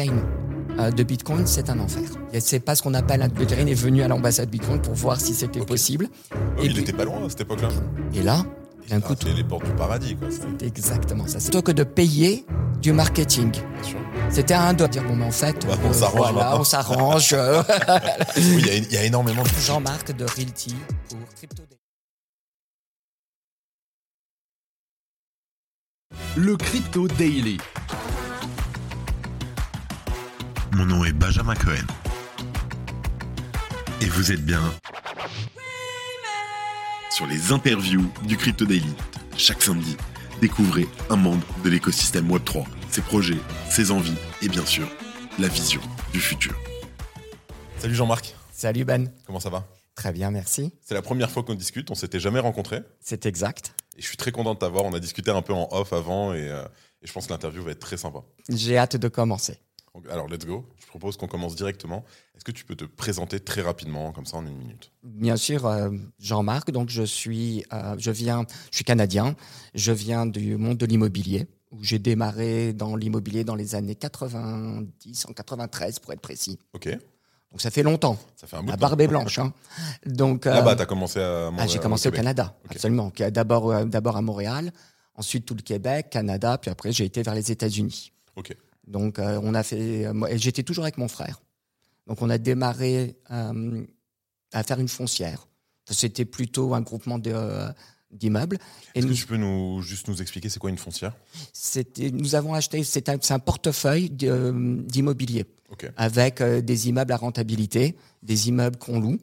blockchain euh, de Bitcoin, c'est un enfer. Et c'est pas ce qu'on appelle un Buterin est venu à l'ambassade Bitcoin pour voir si c'était possible. Oh, Et il puis- était pas loin à cette époque-là. Et là, d'un coup, c'est les portes du paradis, quoi. c'est- exactement ça. C'est Plutôt que de payer du marketing. Bien sûr. C'était un doigt. Dire, bon, mais en fait, Bah, on s'arrange voilà, maintenant. on s'arrange. euh, Oui, il y a- il y, a énormément de Jean-Marc de Realty pour Crypto Daily. Le Crypto Daily. Mon nom est Benjamin Cohen. Et vous êtes bien sur les interviews du Crypto Daily. Chaque samedi, découvrez un membre de l'écosystème Web3, ses projets, ses envies et bien sûr, la vision du futur. Salut Jean-Marc, Salut Ben. comment ça va? Très bien, merci. C'est la première fois qu'on discute, on s'était jamais rencontrés. C'est exact. Et je suis très content de t'avoir. On a discuté un peu en off avant et, euh, et je pense que l'interview va être très sympa. J'ai hâte de commencer. Alors, let's go. Je propose qu'on commence directement. Est-ce que tu peux te présenter très rapidement, comme ça, en une minute? Bien sûr, euh, Jean-Marc. Donc, je suis, euh, je viens, je suis canadien. Je viens du monde de l'immobilier où j'ai démarré dans l'immobilier dans les années 90, en 93 pour être précis. Ok, Donc, ça fait longtemps. ça fait un bout La de temps. barbe est blanche. Hein. Donc, Là-bas, euh, t'as commencé à ah, Montréal, j'ai commencé au. Canada, Ok. absolument. D'abord, euh, d'abord à Montréal, ensuite tout le Québec, Canada, puis après j'ai été vers les États-Unis. Ok. Donc, euh, on a fait. euh, j'étais toujours avec mon frère. Donc, on a démarré euh, à faire une foncière. C'était plutôt un groupement euh, d'immeubles. Est-ce que tu peux nous, juste nous expliquer c'est quoi une foncière? Nous avons acheté. C'est un, un portefeuille d'immobilier avec des immeubles à rentabilité, des immeubles qu'on loue,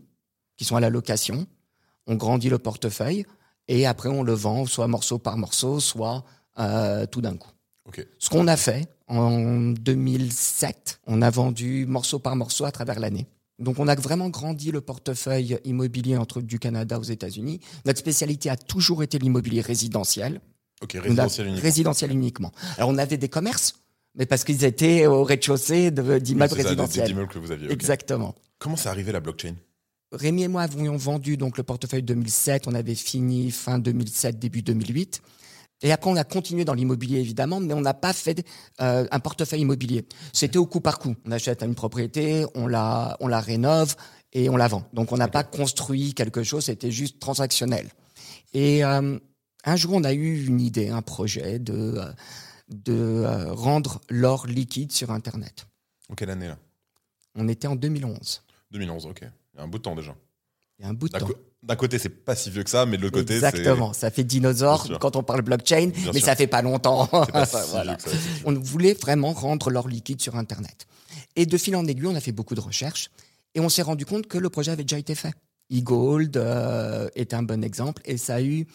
qui sont à la location. On grandit le portefeuille et après on le vend, soit morceau par morceau, soit tout d'un coup. Ce qu'on a fait en 2007, on a vendu morceau par morceau à travers l'année. Donc on a vraiment grandi le portefeuille immobilier entre du Canada aux États-Unis. Notre spécialité a toujours été l'immobilier résidentiel. Ok, résidentiel uniquement. résidentiel uniquement. Alors on avait des commerces, mais parce qu'ils étaient au rez-de-chaussée d'immeubles des- résidentiels. immeubles que vous aviez. ok. Exactement. Comment c'est arrivé la blockchain? Rémi et moi avions vendu donc le portefeuille 2007. On avait fini fin 2007, début 2008. Et après, on a continué dans l'immobilier, évidemment, mais on n'a pas fait euh, un portefeuille immobilier. C'était au coup par coup. On achète une propriété, on la, on la rénove et on la vend. Donc, on n'a pas construit quelque chose, c'était juste transactionnel. Et euh, un jour, on a eu une idée, un projet de, euh, de euh, rendre l'or liquide sur Internet. En quelle année là? On était en 2011. 2011, ok. Il y a un bout de temps déjà. Il y a un bout de temps. D'un côté, c'est pas si vieux que ça, mais de l'autre côté. Exactement, ça fait dinosaure quand on parle blockchain, Bien mais sûr. ça fait pas longtemps. pas si Voilà. ça. On voulait vraiment rendre l'or liquide sur Internet. Et de fil en aiguille, on a fait beaucoup de recherches et on s'est rendu compte que le projet avait déjà été fait. E-Gold euh, est un bon exemple et ça a eu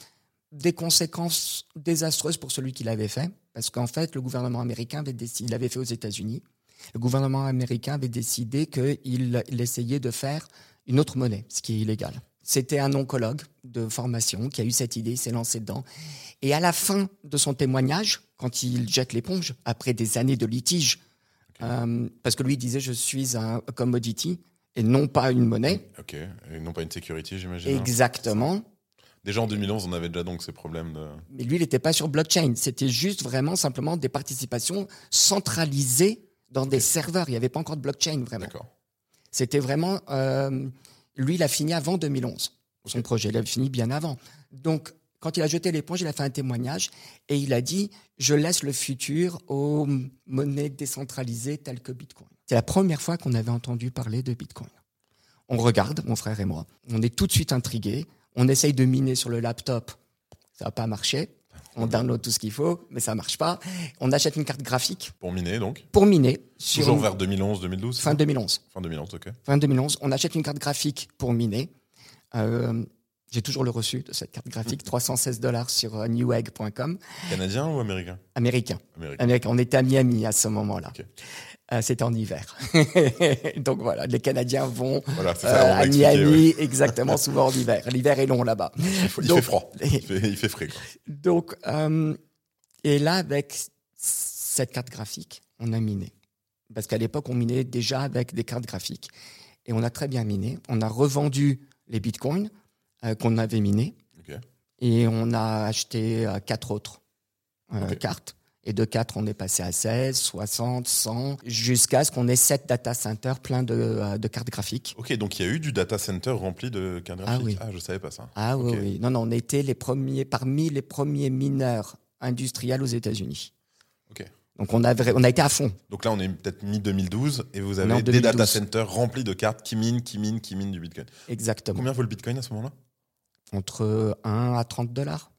des conséquences désastreuses pour celui qui l'avait fait parce qu'en fait, le gouvernement américain avait décidé, il l'avait fait aux États-Unis. Le gouvernement américain avait décidé qu'il il essayait de faire une autre monnaie, ce qui est illégal. C'était un oncologue de formation qui a eu cette idée, s'est lancé dedans. Et à la fin de son témoignage, quand il jette l'éponge, après des années de litige, euh, parce que lui disait je suis un commodity et non pas une monnaie, Ok. Et non pas une sécurité, j'imagine. hein. exactement. Déjà en 2011, on avait déjà donc ces problèmes de. Mais lui, il n'était pas sur blockchain. C'était juste vraiment simplement des participations centralisées dans des serveurs. Il n'y avait pas encore de blockchain vraiment. D'accord. C'était vraiment. euh, lui, il a fini avant 2011, son projet. Il a fini bien avant. Donc, quand il a jeté l'éponge, il a fait un témoignage et il a dit Je laisse le futur aux monnaies décentralisées telles que Bitcoin. C'est la première fois qu'on avait entendu parler de Bitcoin. On regarde, mon frère et moi. On est tout de suite intrigués. On essaye de miner sur le laptop. Ça n'a pas marché. On download tout ce qu'il faut, mais ça marche pas. On achète une carte graphique Pour miner, donc? pour miner. Sur Toujours vers 2011, 2012 fin 2011 Fin 2011, ok. fin 2011, on achète une carte graphique pour miner. Euh, j'ai toujours le reçu de cette carte graphique, 316 dollars sur euh, newegg.com, Canadien ou américain? Américain. Américain. Américain. On était à Miami à ce moment-là. Ok. Euh, C'était en hiver. Donc voilà, les Canadiens vont Voilà, c'est euh, à Miami ouais. souvent souvent en hiver. L'hiver est long là-bas. Il, fait froid. Il fait, il fait frais. quoi. Donc, euh, et là, avec cette carte graphique, on a miné. Parce qu'à l'époque, on minait déjà avec des cartes graphiques. Et on a très bien miné. On a revendu les bitcoins qu'on avait minés. Et on a acheté quatre autres cartes. Et de 4, on est passé à 16, 60, 100, jusqu'à ce qu'on ait 7 data centers pleins de, euh, de cartes graphiques. Ok, donc il y a eu du data center rempli de cartes Ah graphiques. oui. Ah, je savais pas ça. Ah oui, oui. Non, non, on était les premiers, parmi les premiers mineurs industriels aux États-Unis. Ok. Donc on a, on a été à fond. Donc là, on est peut-être mi-2012 et vous avez des 2012. data centers remplis de cartes qui minent, qui minent, qui minent du Bitcoin. Exactement. Combien vaut le Bitcoin à ce moment-là? Entre 1 à 30 dollars.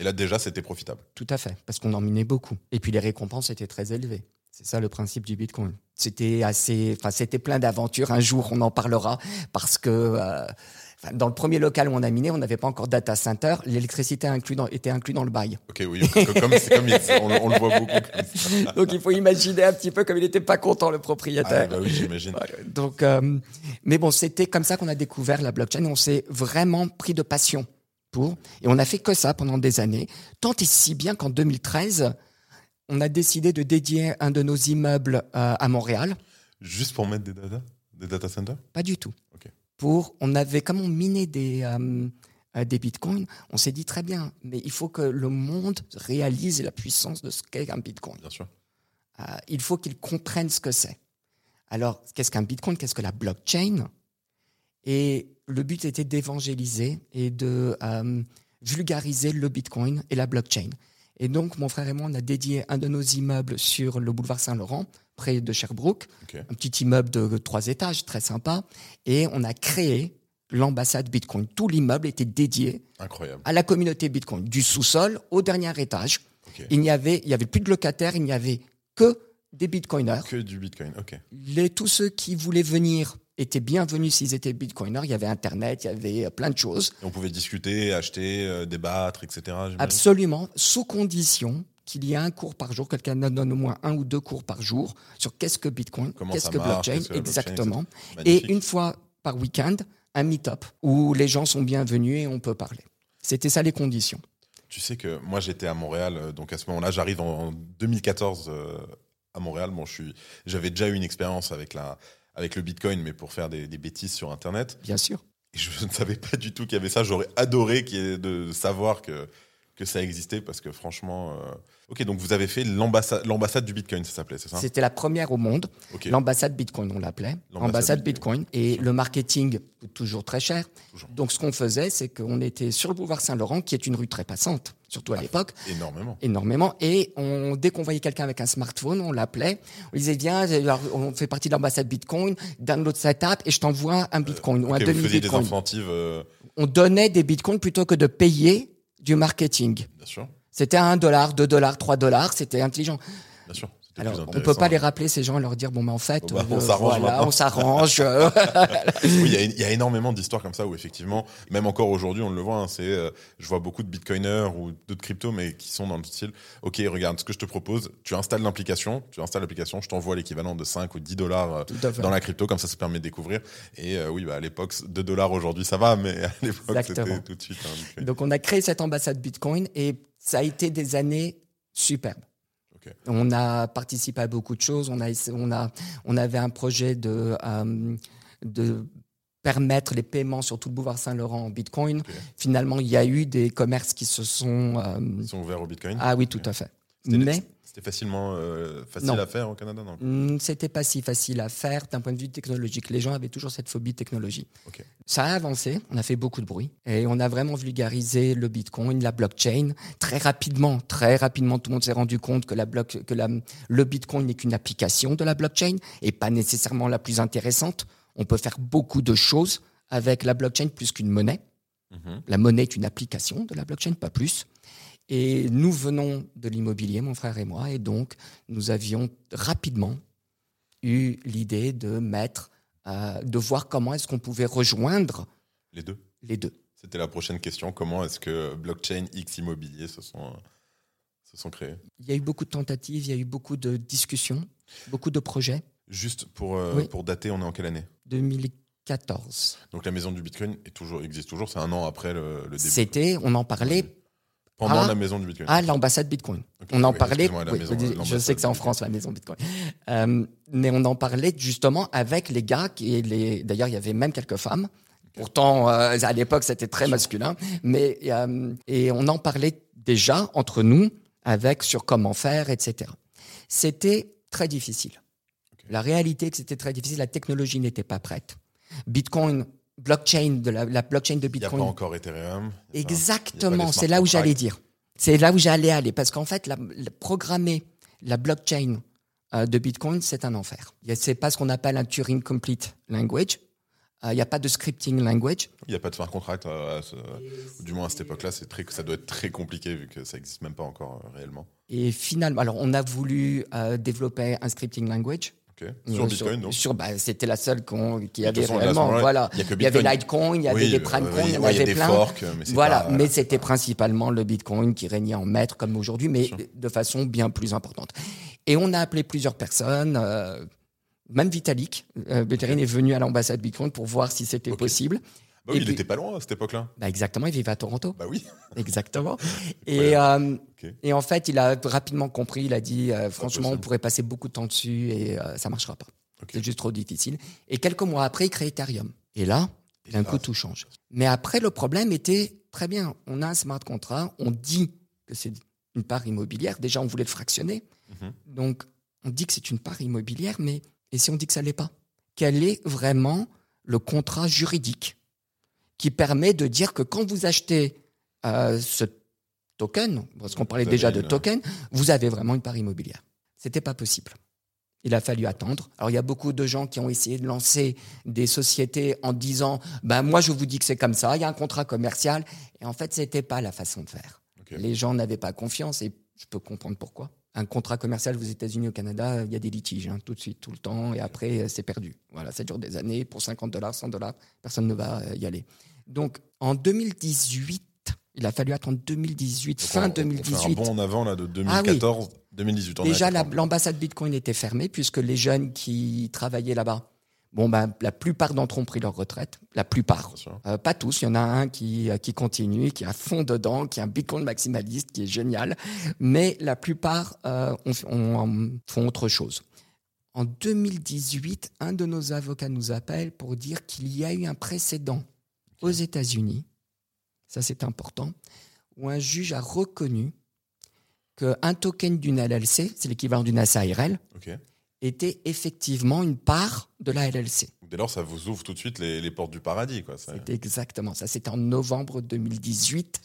Et là, déjà, c'était profitable. Tout à fait, parce qu'on en minait beaucoup. Et puis les récompenses étaient très élevées. C'est ça le principe du Bitcoin. C'était assez, enfin c'était plein d'aventures. Un jour, on en parlera parce que euh, dans le premier local où on a miné, on n'avait pas encore data center. L'électricité inclus dans- était inclus dans le bail. Ok, oui, comme, il- on, on le voit beaucoup comme ça. Donc il faut imaginer un petit peu comme il n'était pas content le Ah, propriétaire. bah oui, j'imagine. Donc, euh, mais bon, c'était comme ça qu'on a découvert la blockchain. On s'est vraiment pris de passion pour, et on a fait que ça pendant des années. Tant et si bien qu'en 2013, on a décidé de dédier un de nos immeubles euh, à Montréal. Juste pour mettre des data, des data centers? Pas du tout. Pour, on avait, comme on minait des, euh, euh, des bitcoins, on s'est dit très bien, mais il faut que le monde réalise la puissance de ce qu'est un bitcoin. Bien sûr. Euh, il faut qu'ils comprennent ce que c'est. Alors, qu'est-ce qu'un bitcoin? Qu'est-ce que la blockchain? Et le but était d'évangéliser et de euh, vulgariser le bitcoin et la blockchain. Et donc, mon frère et moi, on a dédié un de nos immeubles sur le boulevard Saint-Laurent, près de Sherbrooke, Ok. un petit immeuble de trois étages, très sympa. Et on a créé l'ambassade Bitcoin. Tout l'immeuble était dédié Incroyable. à la communauté Bitcoin, du sous-sol au dernier étage. Il n'y avait, il y avait plus de locataires, il n'y avait que des bitcoiners. Que du Bitcoin. Ok. Les, tous ceux qui voulaient venir étaient bienvenus s'ils étaient bitcoiners. Il y avait Internet, il y avait euh, plein de choses. Et on pouvait discuter, acheter, euh, débattre, etc. Absolument, sous condition qu'il y ait un cours par jour, quelqu'un donne au moins un ou deux cours par jour sur qu'est-ce que Bitcoin, qu'est-ce que marche, blockchain, qu'est-ce que la blockchain, exactement. Et une fois par week-end, un meet-up où les gens sont bienvenus et on peut parler. C'était ça les conditions. Tu sais que moi j'étais à Montréal, euh, donc à ce moment-là j'arrive en 2014 euh, à Montréal. Bon, je suis, j'avais déjà eu une expérience avec la, avec le Bitcoin, mais pour faire des, des bêtises sur Internet. Bien sûr. Et je ne savais pas du tout qu'il y avait ça. J'aurais adoré qu'il de savoir que que ça existait parce que franchement. euh, Ok, donc vous avez fait l'ambassade, l'ambassade du Bitcoin, ça s'appelait, c'est ça? C'était la première au monde. Ok. L'ambassade Bitcoin, on l'appelait. L'ambassade Ambassade Bitcoin. Et le marketing, coûte toujours très cher. Toujours. Donc, ce qu'on faisait, c'est qu'on était sur le boulevard Saint-Laurent, qui est une rue très passante, surtout à Ah. l'époque, Énormément. énormément. Et on, dès qu'on voyait quelqu'un avec un smartphone, on l'appelait. On disait, viens, on fait partie de l'ambassade Bitcoin, download cette app et je t'envoie un Bitcoin ou un demi-Bitcoin. incentives, euh, On donnait des Bitcoins plutôt que de payer du marketing. bien sûr, C'était 1 dollar, 2 dollars, 3 dollars, c'était intelligent. bien sûr. Alors, on peut intéressant. pas les rappeler ces gens et leur dire bon mais en fait Bon, bah, on euh, s'arrange voilà, on s'arrange. Oui, il y a- il y, a énormément d'histoires comme ça où effectivement, même encore aujourd'hui, on le voit. hein, c'est, euh, je vois beaucoup de bitcoiners ou d'autres cryptos, mais qui sont dans le style. Ok, regarde, ce que je te propose, tu installes l'application, tu installes l'application, je t'envoie l'équivalent de 5 ou 10 dollars euh, à dans la crypto, comme ça, ça permet de découvrir. Et oui, bah, à l'époque, 2 dollars aujourd'hui, ça va, mais à l'époque, c'était tout de suite. un bitcoin. Donc on a créé cette ambassade Bitcoin et ça a été des années superbes. On a participé à beaucoup de choses. On a, on a, on avait un projet de, euh, de permettre les paiements sur tout le boulevard Saint-Laurent en Bitcoin. Finalement, il y a eu des commerces qui se sont. euh, Ils sont ouverts au bitcoin. ah oui, tout à fait. C'était- Mais C'était facilement euh, facile Non. à faire au Canada, non Hmm, C'était pas si facile à faire d'un point de vue technologique. Les gens avaient toujours cette phobie de technologie. Ok. Ça a avancé, on a fait beaucoup de bruit et on a vraiment vulgarisé le Bitcoin, la blockchain. Très rapidement, très rapidement, tout le monde s'est rendu compte que, la bloc- que la- le Bitcoin n'est qu'une application de la blockchain et pas nécessairement la plus intéressante. On peut faire beaucoup de choses avec la blockchain plus qu'une monnaie. Mhm. La monnaie est une application de la blockchain, pas plus. Et nous venons de l'immobilier, mon frère et moi, et donc nous avions rapidement eu l'idée de mettre, euh, de voir comment est-ce qu'on pouvait rejoindre Les deux. les deux. C'était la prochaine question. Comment est-ce que blockchain X immobilier se sont, se sont créés? Il y a eu beaucoup de tentatives, il y a eu beaucoup de discussions, beaucoup de projets. Juste pour, euh, Oui. pour dater, on est en quelle année? 2014. Donc la maison du Bitcoin est toujours, existe toujours, c'est un an après le, le début. C'était, on en parlait Pendant Ah. la maison du Bitcoin. à l'ambassade Bitcoin. On en oui, parlait, oui, je sais que c'est en. France la maison Bitcoin, Euh, mais on en parlait justement avec les gars qui les. D'ailleurs, il y avait même quelques femmes. Pourtant, euh, à l'époque, c'était très masculin, mais euh, et on en parlait déjà entre nous avec sur comment faire, etc. C'était très difficile. La réalité, que c'était très difficile. La technologie n'était pas prête. Bitcoin, blockchain de la, la blockchain de Il n'y a pas Bitcoin. encore Ethereum. Exactement, c'est là où j'allais dire. C'est là où j'allais aller parce qu'en fait, la, la- programmer la blockchain euh, de Bitcoin, c'est un enfer. C'est pas ce qu'on appelle un Turing Complete Language. Euh, Il n'y a pas de scripting language. Il n'y a pas de smart contract, euh, ce- du moins à cette époque-là, c'est très, ça doit être très compliqué vu que ça n'existe même pas encore réellement. Et finalement, alors on a voulu développer un scripting language. Euh, Sur Bitcoin, donc. sur- bah, C'était la seule qu'on- qui avait façon, réellement. Voilà. il y Il avait. Litecoin, il y avait Oui, des euh, Primecoin, oui, il y en avait des plein. forks, mais Voilà, pas- mais c'était principalement le Bitcoin qui régnait en maître comme aujourd'hui, mais de façon bien plus importante. Et on a appelé plusieurs personnes, euh, même Vitalik. Euh, Buterin est venu à l'ambassade Bitcoin pour voir si c'était possible. Il n'était pas loin à cette époque-là. Bah, exactement, il vivait à Toronto. Bah oui. Exactement. Et, euh, et en fait, il a rapidement compris, il a dit, euh, franchement, on pourrait passer beaucoup de temps dessus et euh, ça marchera pas. C'est juste trop difficile. Et quelques mois après, il crée Ethereum. Et là, d'un coup, tout change. Mais après, le problème était, très bien, on a un smart contract, on dit que c'est une part immobilière. Déjà, on voulait le fractionner. Mhm. Donc, on dit que c'est une part immobilière, mais et si on dit que ça l'est pas? Quel est vraiment le contrat juridique qui permet de dire que quand vous achetez euh, ce token, parce qu'on parlait déjà de token, vous avez vraiment une part immobilière. C'était pas possible. Il a fallu attendre. Alors il y a beaucoup de gens qui ont essayé de lancer des sociétés en disant ben moi je vous dis que c'est comme ça, il y a un contrat commercial et en fait c'était pas la façon de faire. Les gens n'avaient pas confiance et je peux comprendre pourquoi. Un contrat commercial aux États-Unis, au Canada, il y a des litiges hein, tout de suite, tout le temps, et après euh, c'est perdu. Voilà, ça dure des années. Pour 50 dollars, 100 dollars, personne ne va euh, y aller. Donc en 2018, il a fallu attendre 2018, Donc, fin on- on fait 2018. un bond en avant là, de Ah oui. 2014, 2018. on a Déjà, la- l'ambassade Bitcoin était fermée puisque les jeunes qui travaillaient là-bas, bon, ben, la plupart d'entre eux ont pris leur retraite. La plupart. Euh, pas tous. Il y en a un qui, euh, qui continue, qui est à fond dedans, qui est un Bitcoin maximaliste, qui est génial. Mais la plupart euh, ont- ont- font autre chose. En 2018, un de nos avocats nous appelle pour dire qu'il y a eu un précédent aux États-Unis, ça c'est important, où un juge a reconnu qu'un token d'une LLC, c'est l'équivalent d'une SARL, Ok. était effectivement une part de la LLC. Dès lors, ça vous ouvre tout de suite les, les portes du paradis. Quoi. Ça- exactement ça. C'était en novembre 2018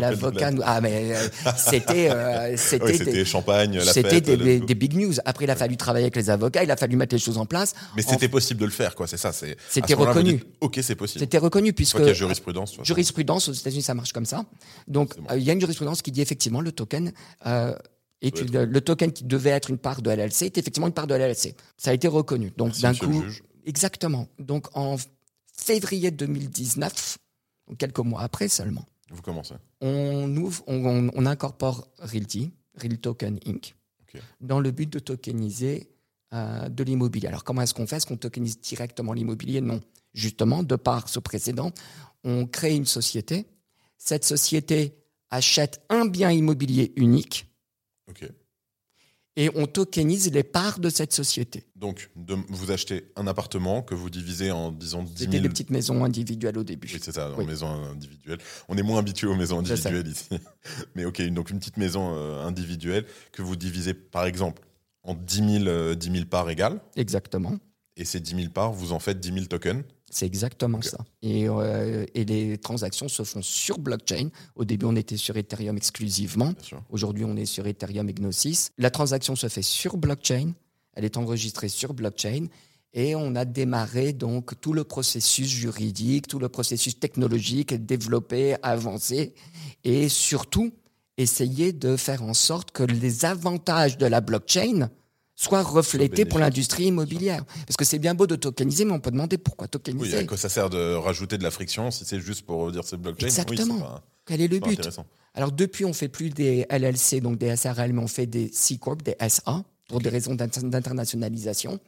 l'avocat. Ah, mais euh, c'était... euh, Oui, c'était c'était des- champagne, la c'était des, le- des- des big news. Après, il a fallu travailler avec les avocats, il a fallu mettre les choses en place. Mais c'était possible de le faire, quoi. C'est ça. C'est. C'était reconnu. dites, ok, c'est possible. C'était reconnu puisque qu'il y a jurisprudence. façon. jurisprudence aux États-Unis, ça marche comme ça. Donc, bon. euh, il y a une jurisprudence qui dit effectivement le token le token qui devait être une part de LLC est effectivement une part de LLC. Ça a été reconnu. Donc, d'un coup, juge. exactement. Donc, en février 2019, donc quelques mois après seulement, Vous commencez. on ouvre, on, incorpore Realty, Real Token Inc. Dans le but de tokeniser euh, de l'immobilier. Alors comment est-ce qu'on fait? Est-ce qu'on tokenise directement l'immobilier? Non. Justement, de par ce précédent, on crée une société. Cette société achète un bien immobilier unique. Et on tokenise les parts de cette société. Donc, de- vous achetez un appartement que vous divisez en, disons, 10 C'était 000. des petites maisons individuelles au début. Oui, c'est ça, en Oui. maison individuelle. On est moins habitué aux maisons individuelles ici. Mais ok, donc une petite maison euh, individuelle que vous divisez, par exemple, en 10 000, euh, 10 000 parts égales. Exactement. Et ces 10 000 parts, vous en faites 10 000 tokens. C'est exactement ça. Et, euh, et les transactions se font sur blockchain. Au début, on était sur Ethereum exclusivement. Aujourd'hui, on est sur Ethereum et Gnosis. La transaction se fait sur blockchain. Elle est enregistrée sur blockchain. Et on a démarré donc tout le processus juridique, tout le processus technologique, développé, avancé. Et surtout, essayer de faire en sorte que les avantages de la blockchain soient reflétés pour l'industrie immobilière. Parce que c'est bien beau de tokeniser, mais on peut demander pourquoi Oui, tokeniser. à quoi ça sert de rajouter de la friction si c'est juste pour dire c'est blockchain? Exactement. Oui, c'est pas, Quel est le but? Alors depuis, on fait plus des LLC, donc des SRL, mais on fait des C Corp, des SA, pour des raisons d'inter- d'internationalisation.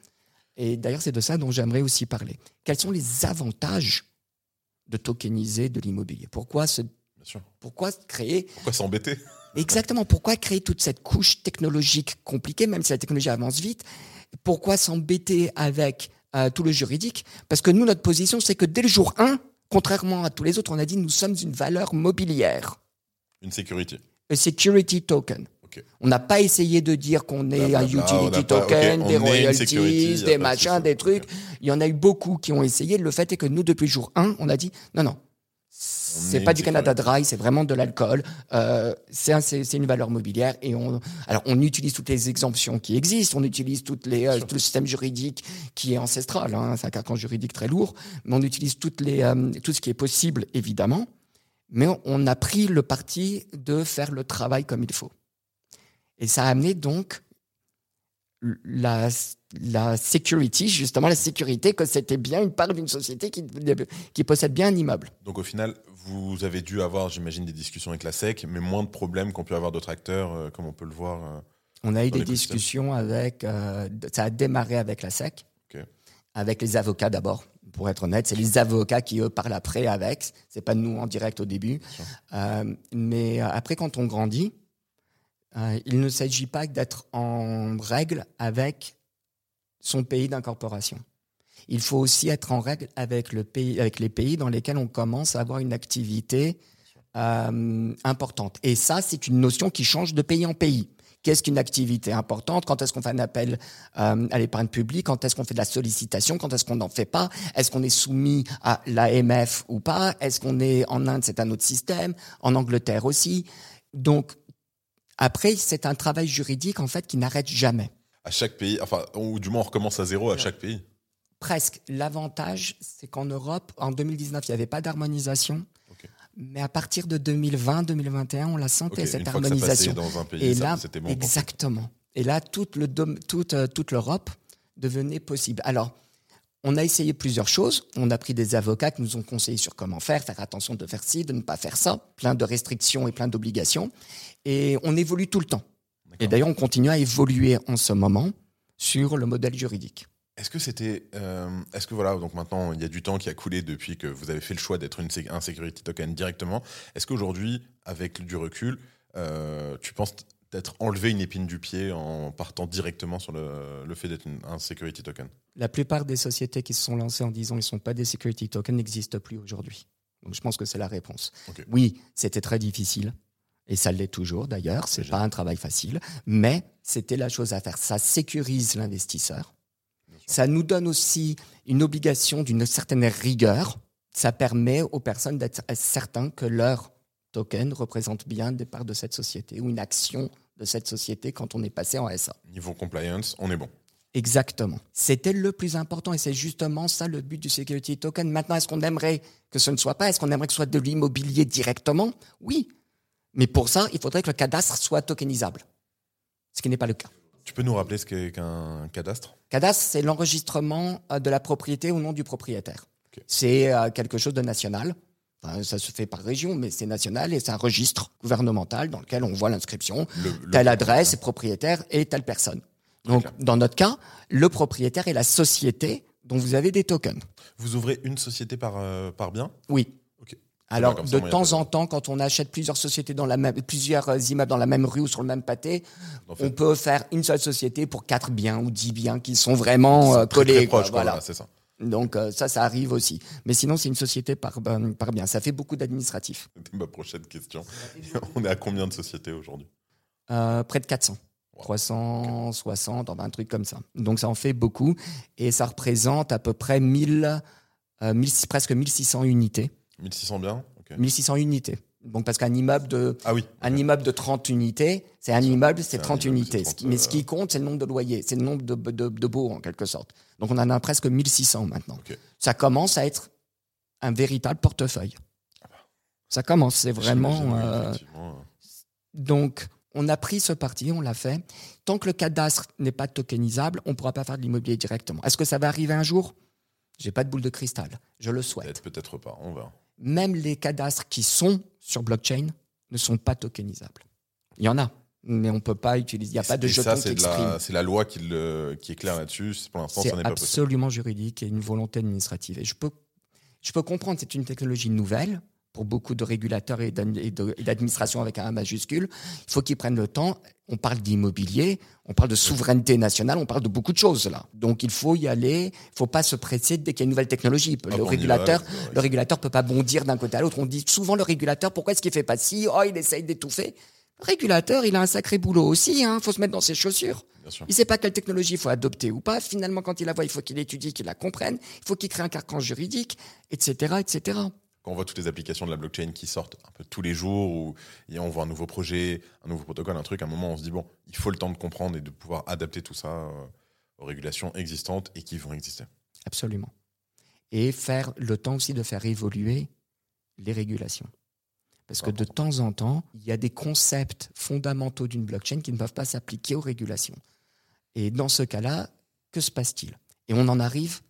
Et d'ailleurs, c'est de ça dont j'aimerais aussi parler. Quels sont les avantages de tokeniser de l'immobilier? Pourquoi se, pourquoi créer Pourquoi s'embêter? Exactement Pourquoi créer toute cette couche technologique compliquée, même si la technologie avance vite? Pourquoi s'embêter avec euh, tout le juridique? Parce que nous, notre position, c'est que dès le jour 1, contrairement à tous les autres, on a dit nous sommes une valeur mobilière, Une sécurité. a security token. Ok. Ok. On n'a pas essayé de dire qu'on est un utility pas- token, des royalties, security, des machins, des trucs. Il y en a eu beaucoup qui ont essayé. Le fait est que nous, depuis jour 1, on a dit non, non. C'est est pas du Canada. Dry, c'est vraiment de l'alcool. Euh, c'est un- c'est c'est une valeur mobilière et on alors on utilise toutes les exemptions qui existent, on utilise toutes les euh, tout le système juridique qui est ancestral. Hein, c'est un carcan juridique très lourd, mais on utilise toutes les euh, tout ce qui est possible évidemment. Mais on- on a pris le parti de faire le travail comme il faut. Et ça a amené donc la, la security, justement la sécurité, que c'était bien une part d'une société qui, qui possède bien un immeuble. Donc au final, vous avez dû avoir, j'imagine, des discussions avec la SEC, mais moins de problèmes qu'ont pu avoir d'autres acteurs, euh, comme on peut le voir. euh. On a eu des discussions avec, euh, ça a démarré avec la SEC, avec les avocats d'abord. Pour être honnête, c'est les avocats qui eux parlent après avec. C'est pas nous en direct au début. mais après, quand on grandit, euh, il ne s'agit pas d'être en règle avec son pays d'incorporation. Il faut aussi être en règle avec, le pays, avec les pays dans lesquels on commence à avoir une activité euh, importante. Et ça, c'est une notion qui change de pays en pays. Qu'est-ce qu'une activité importante? Quand est-ce qu'on fait un appel euh, à l'épargne publique? Quand est-ce qu'on fait de la sollicitation? Quand est-ce qu'on n'en fait pas? Est-ce qu'on est soumis à l'AMF ou pas? Est-ce qu'on est en Inde? C'est un autre système. En Angleterre aussi. Donc, après, c'est un travail juridique en fait qui n'arrête jamais. À chaque pays, enfin, ou du moins on recommence à zéro à chaque pays. Presque. L'avantage, c'est qu'en Europe, en 2019, il n'y avait pas d'harmonisation. Mais à partir de 2020-2021, on la sentait, Ok, cette une fois que ça harmonisation. dans un pays, Et ça, là, c'était bon. exactement. Et là, toute, le dom- toute, euh, toute l'Europe devenait possible. Alors, on a essayé plusieurs choses. On a pris des avocats qui nous ont conseillé sur comment faire, faire attention de faire ci, de ne pas faire ça, plein de restrictions et plein d'obligations. Et on évolue tout le temps. Et d'ailleurs, on continue à évoluer en ce moment sur le modèle juridique. Est-ce que c'était, euh, est-ce que voilà, donc maintenant il y a du temps qui a coulé depuis que vous avez fait le choix d'être une un security token directement. Est-ce qu'aujourd'hui, avec du recul, euh, tu penses d'être enlevé une épine du pied en partant directement sur le, le fait d'être un security token La plupart des sociétés qui se sont lancées en disant qu'ils ne sont pas des security tokens n'existent plus aujourd'hui. Donc je pense que c'est la réponse. Oui, c'était très difficile. Et ça l'est toujours d'ailleurs. C'est pas un travail facile. Mais c'était la chose à faire. Ça sécurise l'investisseur. Ça nous donne aussi une obligation d'une certaine rigueur. Ça permet aux personnes d'être certains que leur token représente bien des parts de cette société ou une action de cette société quand on est passé en SA. Niveau compliance, on est bon. Exactement. C'était le plus important et c'est justement ça le but du security token. Maintenant, est-ce qu'on aimerait que ce ne soit pas? Est-ce qu'on aimerait que ce soit de l'immobilier directement? Oui. Mais pour ça, il faudrait que le cadastre soit tokenisable. Ce qui n'est pas le cas. Tu peux nous rappeler ce qu'est qu'un cadastre? Cadastre, c'est l'enregistrement euh, de la propriété au nom du propriétaire. C'est euh, quelque chose de national. Enfin, ça se fait par région, mais c'est national et c'est un registre gouvernemental dans lequel on voit l'inscription Le- le- telle adresse, propriétaire et telle personne. Donc, dans notre cas, le propriétaire est la société dont vous avez des tokens. Vous ouvrez une société par, euh, par bien? Oui. Alors, ça, de temps en temps, quand on achète plusieurs sociétés dans la même, plusieurs euh, immeubles dans la même rue ou sur le même pâté, En fait, on peut faire une seule société pour quatre biens ou dix biens qui sont vraiment euh, c'est très, collés. très proche, quoi, voilà, c'est ça. Donc euh, ça, ça arrive aussi. Mais sinon, c'est une société par, ben, par bien. Ça fait beaucoup d'administratifs. C'était ma prochaine question. on est à combien de sociétés aujourd'hui? Euh, près de 400. Wow. 360, enfin un truc comme ça. Donc ça en fait beaucoup. Et ça représente à peu près 1000, euh, 1000 presque 1600 unités. 1600 biens Ok. 1600 unités. Donc parce qu'un immeuble de, Ah oui. un immeuble de 30 unités, c'est un immeuble, c'est un 30 immeuble, unités. c'est 30, Mais ce euh, qui compte, c'est le nombre de loyers, c'est le nombre de, de, en quelque sorte. Donc on en a presque 1600 maintenant. Ça commence à être un véritable portefeuille. Ça commence, c'est vraiment. euh, donc, on a pris ce parti, on l'a fait. Tant que le cadastre n'est pas tokenisable, on ne pourra pas faire de l'immobilier directement. Est-ce que ça va arriver un jour? J'ai pas de boule de cristal. Je le souhaite. Peut-être, pas. On verra. Même les cadastres qui sont sur blockchain ne sont pas tokenisables. Il y en a, mais on ne peut pas utiliser. Il n'y a pas de Et jetons ça, qui c'est de la, expriment. c'est la loi qui, le, qui est claire là-dessus. Pour l'instant, ça n'est pas possible. absolument juridique et une volonté administrative. Et je peux, je peux comprendre, c'est une technologie nouvelle pour beaucoup de régulateurs et d'administration avec un A majuscule. Il faut qu'ils prennent le temps. On parle d'immobilier, on parle de souveraineté nationale, on parle de beaucoup de choses là. Donc il faut y aller. Il ne faut pas se presser dès qu'il y a une nouvelle technologie. Hop, Le va, régulateur, go, le régulateur peut pas bondir d'un côté à l'autre. On dit souvent le régulateur, pourquoi est-ce qu'il fait pas ci? Oh, il essaye d'étouffer. Le régulateur, il a un sacré boulot aussi, hein. Faut se mettre dans ses chaussures. Il sait pas quelle technologie il faut adopter ou pas. Finalement, quand il la voit, il faut qu'il étudie, qu'il la comprenne. Il faut qu'il crée un carcan juridique, etc., etc. Quand on voit toutes les applications de la blockchain qui sortent un peu tous les jours, où on voit un nouveau projet, un nouveau protocole, un truc, à un moment on se dit bon, il faut le temps de comprendre et de pouvoir adapter tout ça euh, aux régulations existantes et qui vont exister. Absolument. Et faire le temps aussi de faire évoluer les régulations. Parce que de temps en temps, il y a des concepts fondamentaux d'une blockchain qui ne peuvent pas s'appliquer aux régulations. Et dans ce cas-là, que se passe-t-il? Et on en arrive,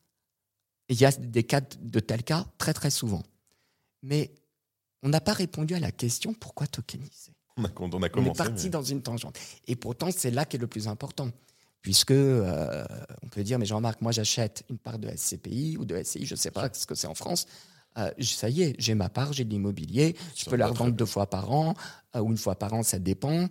il y a des cas de tels cas très très souvent. Mais on n'a pas répondu à la question pourquoi tokeniser? On a, on a On commencé. est parti mais- dans une tangente. Et pourtant, c'est là qu'est le plus important. Puisque euh, on peut dire, mais Jean-Marc, moi j'achète une part de SCPI ou de SCI, je ne sais pas ce que c'est en France. Euh, ça y est, j'ai ma part, j'ai de l'immobilier, je peux la revendre deux fois par an euh, ou une fois par an, ça dépend.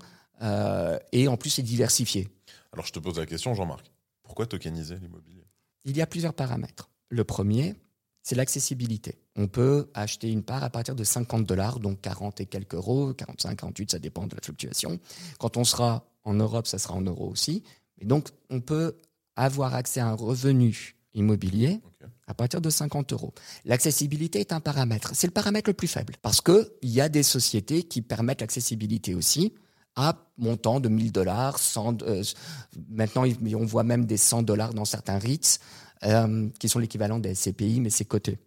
Et en plus, c'est diversifié. Alors je te pose la question, Jean-Marc. Pourquoi tokeniser l'immobilier? Il y a plusieurs paramètres. Le premier, c'est l'accessibilité. On peut acheter une part à partir de 50 dollars, donc 40 et quelques euros, 45, 48, ça dépend de la fluctuation. Quand on sera en Europe, ça sera en euros aussi. Et donc, on peut avoir accès à un revenu immobilier à partir de 50 euros. L'accessibilité est un paramètre. C'est le paramètre le plus faible parce qu'il y a des sociétés qui permettent l'accessibilité aussi à montant de 1000 dollars, 100, euh, maintenant on voit même des 100 dollars dans certains REITs euh, qui sont l'équivalent des SCPI, mais c'est coté.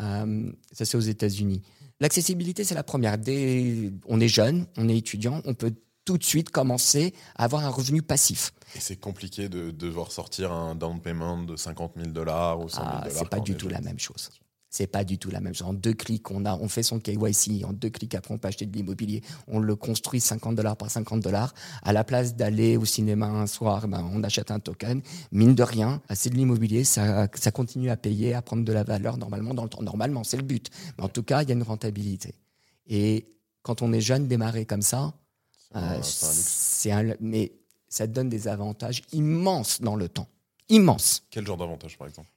Euh, ça, c'est aux États-Unis. L'accessibilité, c'est la première. Dès, on est jeune, on est étudiant, on peut tout de suite commencer à avoir un revenu passif. Et c'est compliqué de devoir sortir un down payment de 50 000 dollars ou 100 000 Ah, dollars. c'est pas du tout jeune. la même chose. C'est pas du tout la même chose. En deux clics, on, a, on fait son KYC. En deux clics, après, on peut acheter de l'immobilier. On le construit 50 dollars par 50 dollars. À la place d'aller au cinéma un soir, ben, on achète un token. Mine de rien, c'est de l'immobilier. Ça, ça continue à payer, à prendre de la valeur normalement dans le temps. Normalement, c'est le but. Mais en tout cas, il y a une rentabilité. Et quand on est jeune, démarrer comme ça, euh, c'est un mais ça donne des avantages immenses dans le temps. Immenses. Quel genre d'avantage, par exemple?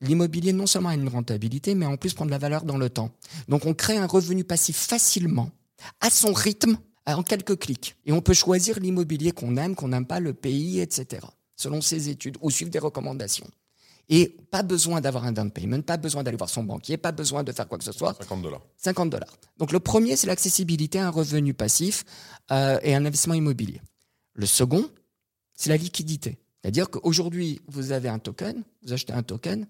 L'immobilier non seulement a une rentabilité, mais en plus prend de la valeur dans le temps. Donc on crée un revenu passif facilement, à son rythme, en quelques clics. Et on peut choisir l'immobilier qu'on aime, qu'on n'aime pas, le pays, etc. Selon ses études, ou suivre des recommandations. Et pas besoin d'avoir un down payment, pas besoin d'aller voir son banquier, pas besoin de faire quoi que ce soit. 50 dollars. 50 dollars. Donc le premier, c'est l'accessibilité à un revenu passif euh, et un investissement immobilier. Le second, c'est la liquidité. C'est-à-dire qu'aujourd'hui, vous avez un token, vous achetez un token,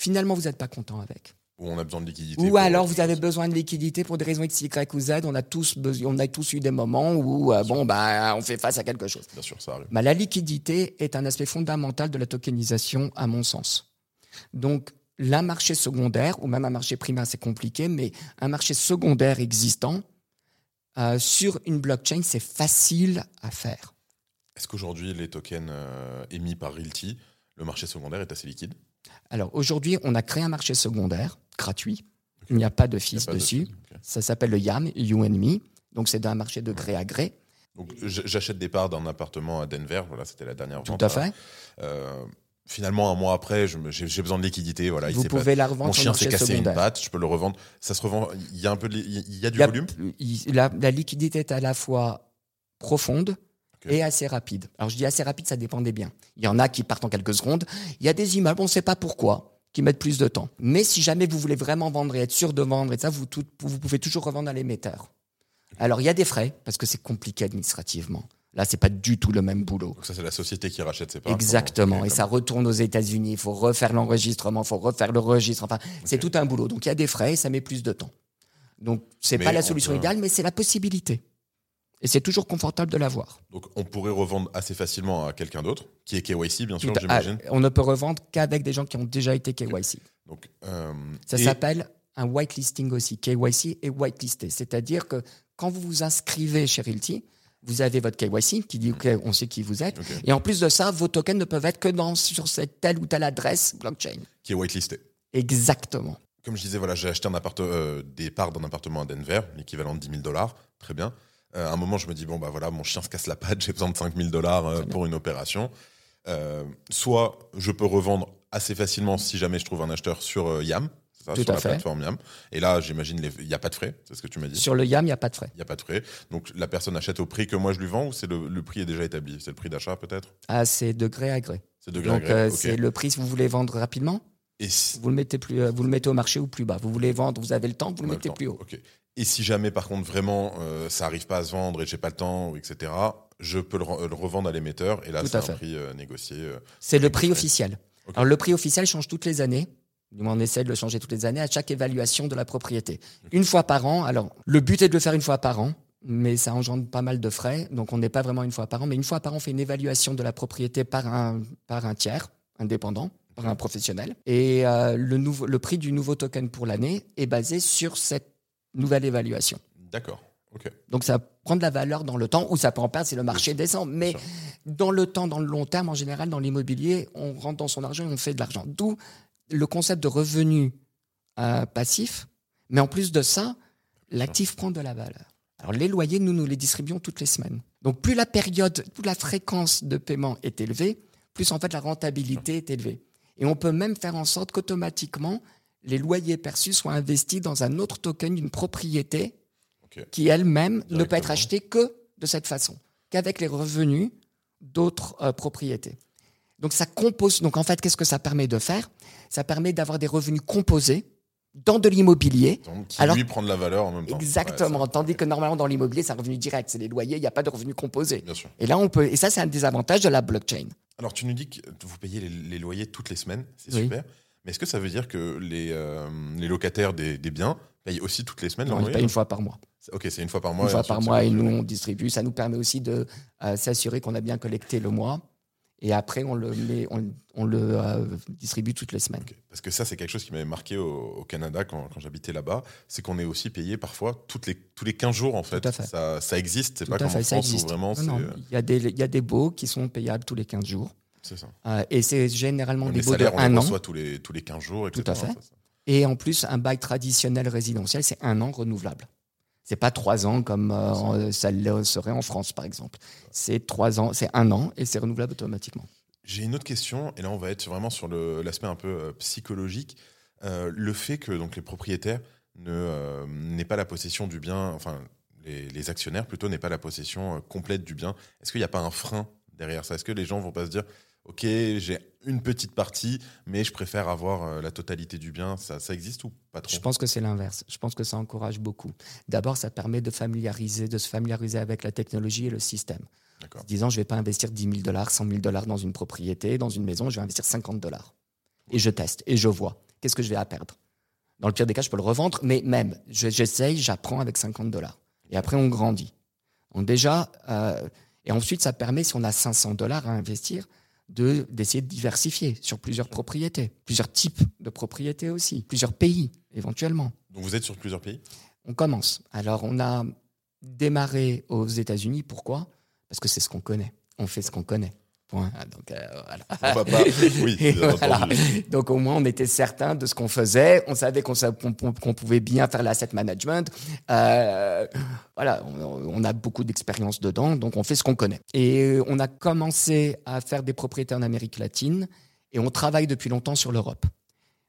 finalement, vous n'êtes pas content avec. Où on a besoin de liquidité. Ou alors, vous avez besoin de liquidité pour des raisons X, Y ou Z. On a tous, on a tous eu des moments où, euh, bon, bah, on fait face à quelque chose. Bien sûr, ça arrive. Bah, la liquidité est un aspect fondamental de la tokenisation, à mon sens. Donc, un marché secondaire, ou même un marché primaire, c'est compliqué, mais un marché secondaire existant euh, sur une blockchain, c'est facile à faire. Est-ce qu'aujourd'hui, les tokens euh, émis par Realty, le marché secondaire est assez liquide? Alors, aujourd'hui, on a créé un marché secondaire gratuit. Il n'y a pas de de- dessus. Ça s'appelle le YAM, You and Me. Donc, c'est un marché de gré à gré. Donc, j'achète des parts d'un appartement à Denver. Voilà, c'était la dernière Tout vente. à fait. Euh, finalement, un mois après, j'ai besoin de liquidité. Voilà, il Vous pouvez la revendre Mon chien s'est cassé une patte, je peux le revendre. Ça se revend. Il y a un peu, de, il y a du Il y a- volume? la liquidité est à la fois profonde Et assez rapide. Alors je dis assez rapide, ça dépend des biens. Il y en a qui partent en quelques secondes. Il y a des immeubles, on ne sait pas pourquoi, qui mettent plus de temps. Mais si jamais vous voulez vraiment vendre et être sûr de vendre et ça, vous, tout- vous pouvez toujours revendre à l'émetteur. Alors il y a des frais parce que c'est compliqué administrativement. Là, c'est pas du tout le même boulot. Donc ça, c'est la société qui rachète ses parts. Exactement. Et ça retourne aux États-Unis. Il faut refaire l'enregistrement, il faut refaire le registre. Enfin, c'est tout un boulot. Donc il y a des frais et ça met plus de temps. Donc c'est pas la on solution peut- idéale, mais c'est la possibilité. Et c'est toujours confortable de l'avoir. Donc on pourrait revendre assez facilement à quelqu'un d'autre, qui est KYC, bien sûr, j'imagine. ah, on ne peut revendre qu'avec des gens qui ont déjà été KYC. Donc, euh, Ça et- s'appelle un whitelisting aussi. KYC et whitelisté. C'est-à-dire que quand vous vous inscrivez chez Realty, vous avez votre KYC qui dit OK, on sait qui vous êtes. Et en plus de ça, vos tokens ne peuvent être que dans, sur cette telle ou telle adresse blockchain. qui est whitelisté. Exactement. Comme je disais, voilà, j'ai acheté un euh, des parts d'un appartement à Denver, l'équivalent de 10 000 dollars, très bien. Euh, à un moment, je me dis, bon, bah voilà, mon chien se casse la patte, j'ai besoin de 5 000 dollars euh, pour une opération. Euh, soit je peux revendre assez facilement si jamais je trouve un acheteur sur YAM, ça, Tout sur à la fait. plateforme YAM. Et là, j'imagine, il n'y a pas de frais, c'est ce que tu m'as dit. Sur le YAM, il n'y a pas de frais. Il n'y a pas de frais. Donc la personne achète au prix que moi je lui vends ou c'est le, le prix est déjà établi? C'est le prix d'achat peut-être? Ah, c'est de gré à gré. C'est de gré à Donc, gré. euh, c'est le prix si vous voulez vendre rapidement, Et si, vous le mettez plus, vous le mettez au marché ou plus bas. Vous voulez vendre, vous avez le temps, vous le mettez plus haut. Et si jamais par contre vraiment euh, ça arrive pas à se vendre et j'ai pas le temps, etc., je peux le, re- le revendre à l'émetteur et là c'est un fait. prix euh, négocié. euh. C'est le prix officiel. Alors le prix officiel change toutes les années. Du moins, on essaie de le changer toutes les années à chaque évaluation de la propriété. Une fois par an. Alors, le but est de le faire une fois par an, mais ça engendre pas mal de frais. Donc, on n'est pas vraiment une fois par an, mais une fois par an, on fait une évaluation de la propriété par un, par un tiers indépendant, par un professionnel. Et euh, le, nouveau, le prix du nouveau token pour l'année est basé sur cette nouvelle évaluation. D'accord. Donc ça prend de la valeur dans le temps, ou ça peut en perdre si le marché descend. Mais dans le temps, dans le long terme, en général, dans l'immobilier, on rentre dans son argent et on fait de l'argent. D'où le concept de revenu euh, passif. Mais en plus de ça, l'actif prend de la valeur. Alors les loyers, nous, nous les distribuons toutes les semaines. Donc plus la période, plus la fréquence de paiement est élevée, plus en fait la rentabilité est élevée. Et on peut même faire en sorte qu'automatiquement, les loyers perçus soient investis dans un autre token d'une propriété qui elle-même ne peut être achetée que de cette façon, qu'avec les revenus d'autres euh, propriétés. Donc ça compose. Donc en fait, qu'est-ce que ça permet de faire? Ça permet d'avoir des revenus composés dans de l'immobilier. Donc, qui Alors- lui prend de la valeur en même temps. Exactement. Ouais, ça- Tandis que normalement dans l'immobilier, c'est un revenu direct, c'est les loyers, il n'y a pas de revenus composés. Bien sûr. Et là, on peut. Et ça, c'est un des avantages de la blockchain. Alors, tu nous dis que vous payez les, les loyers toutes les semaines, c'est Oui. super. Mais est-ce que ça veut dire que les, euh, les locataires des, des biens payent aussi toutes les semaines Non, leur loyer paye une fois par mois. Ok, c'est une fois par mois. une fois par mois, et nous on distribue. Ça nous permet aussi de euh, s'assurer qu'on a bien collecté le mois. Et après, on le, met, on, on le euh, distribue toutes les semaines. Parce que ça, c'est quelque chose qui m'avait marqué au, au Canada quand, quand j'habitais là-bas. C'est qu'on est aussi payé parfois toutes les, tous les 15 jours, en fait. Tout à fait. Ça, ça existe. C'est pas comme en France où vraiment il, y a des, il y a des baux qui sont payables tous les 15 jours. C'est ça. Euh, et c'est généralement Les des baux de on les 1 an. reçoit tous les, tous les 15 jours, etc. Tout à fait. C'est ça. Et en plus, un bail traditionnel résidentiel, c'est un an renouvelable. C'est pas trois ans comme euh, ça le serait en France, par exemple. C'est trois ans, c'est un an et c'est renouvelable automatiquement. J'ai une autre question, et là on va être vraiment sur l'aspect un peu euh, psychologique. Euh, le fait que donc les propriétaires ne n'aient pas la possession du bien, enfin les, les actionnaires plutôt n'aient pas la possession complète du bien. Est-ce qu'il n'y a pas un frein derrière ça? Est-ce que les gens vont pas se dire, ok, j'ai une petite partie, mais je préfère avoir euh, la totalité du bien Ça, ça existe ou pas trop? Je pense que c'est l'inverse. Je pense que ça encourage beaucoup. D'abord, ça permet de familiariser, de se familiariser avec la technologie et le système. D'accord. En disant, je vais pas investir 10 000 dollars, 100 000 dollars dans une propriété, dans une maison, je vais investir 50 dollars. Et je teste, et je vois. Qu'est-ce que je vais à perdre? Dans le pire des cas, je peux le revendre, mais même, je- j'essaye, j'apprends avec 50 dollars. Et après, on grandit. Donc déjà, euh, et ensuite, ça permet, si on a 500 dollars à investir, d'essayer de diversifier sur plusieurs propriétés, plusieurs types de propriétés aussi, plusieurs pays éventuellement. Donc vous êtes sur plusieurs pays? On commence. Alors, on a démarré aux États-Unis. Pourquoi? Parce que c'est ce qu'on connaît. On fait ce qu'on connaît. Point. Donc, euh, voilà. Oui. Donc au moins on était certain de ce qu'on faisait, on savait qu'on pouvait bien faire l'asset management. Euh, voilà, on, on a beaucoup d'expérience dedans, donc on fait ce qu'on connaît. Et on a commencé à faire des propriétés en Amérique latine et on travaille depuis longtemps sur l'Europe.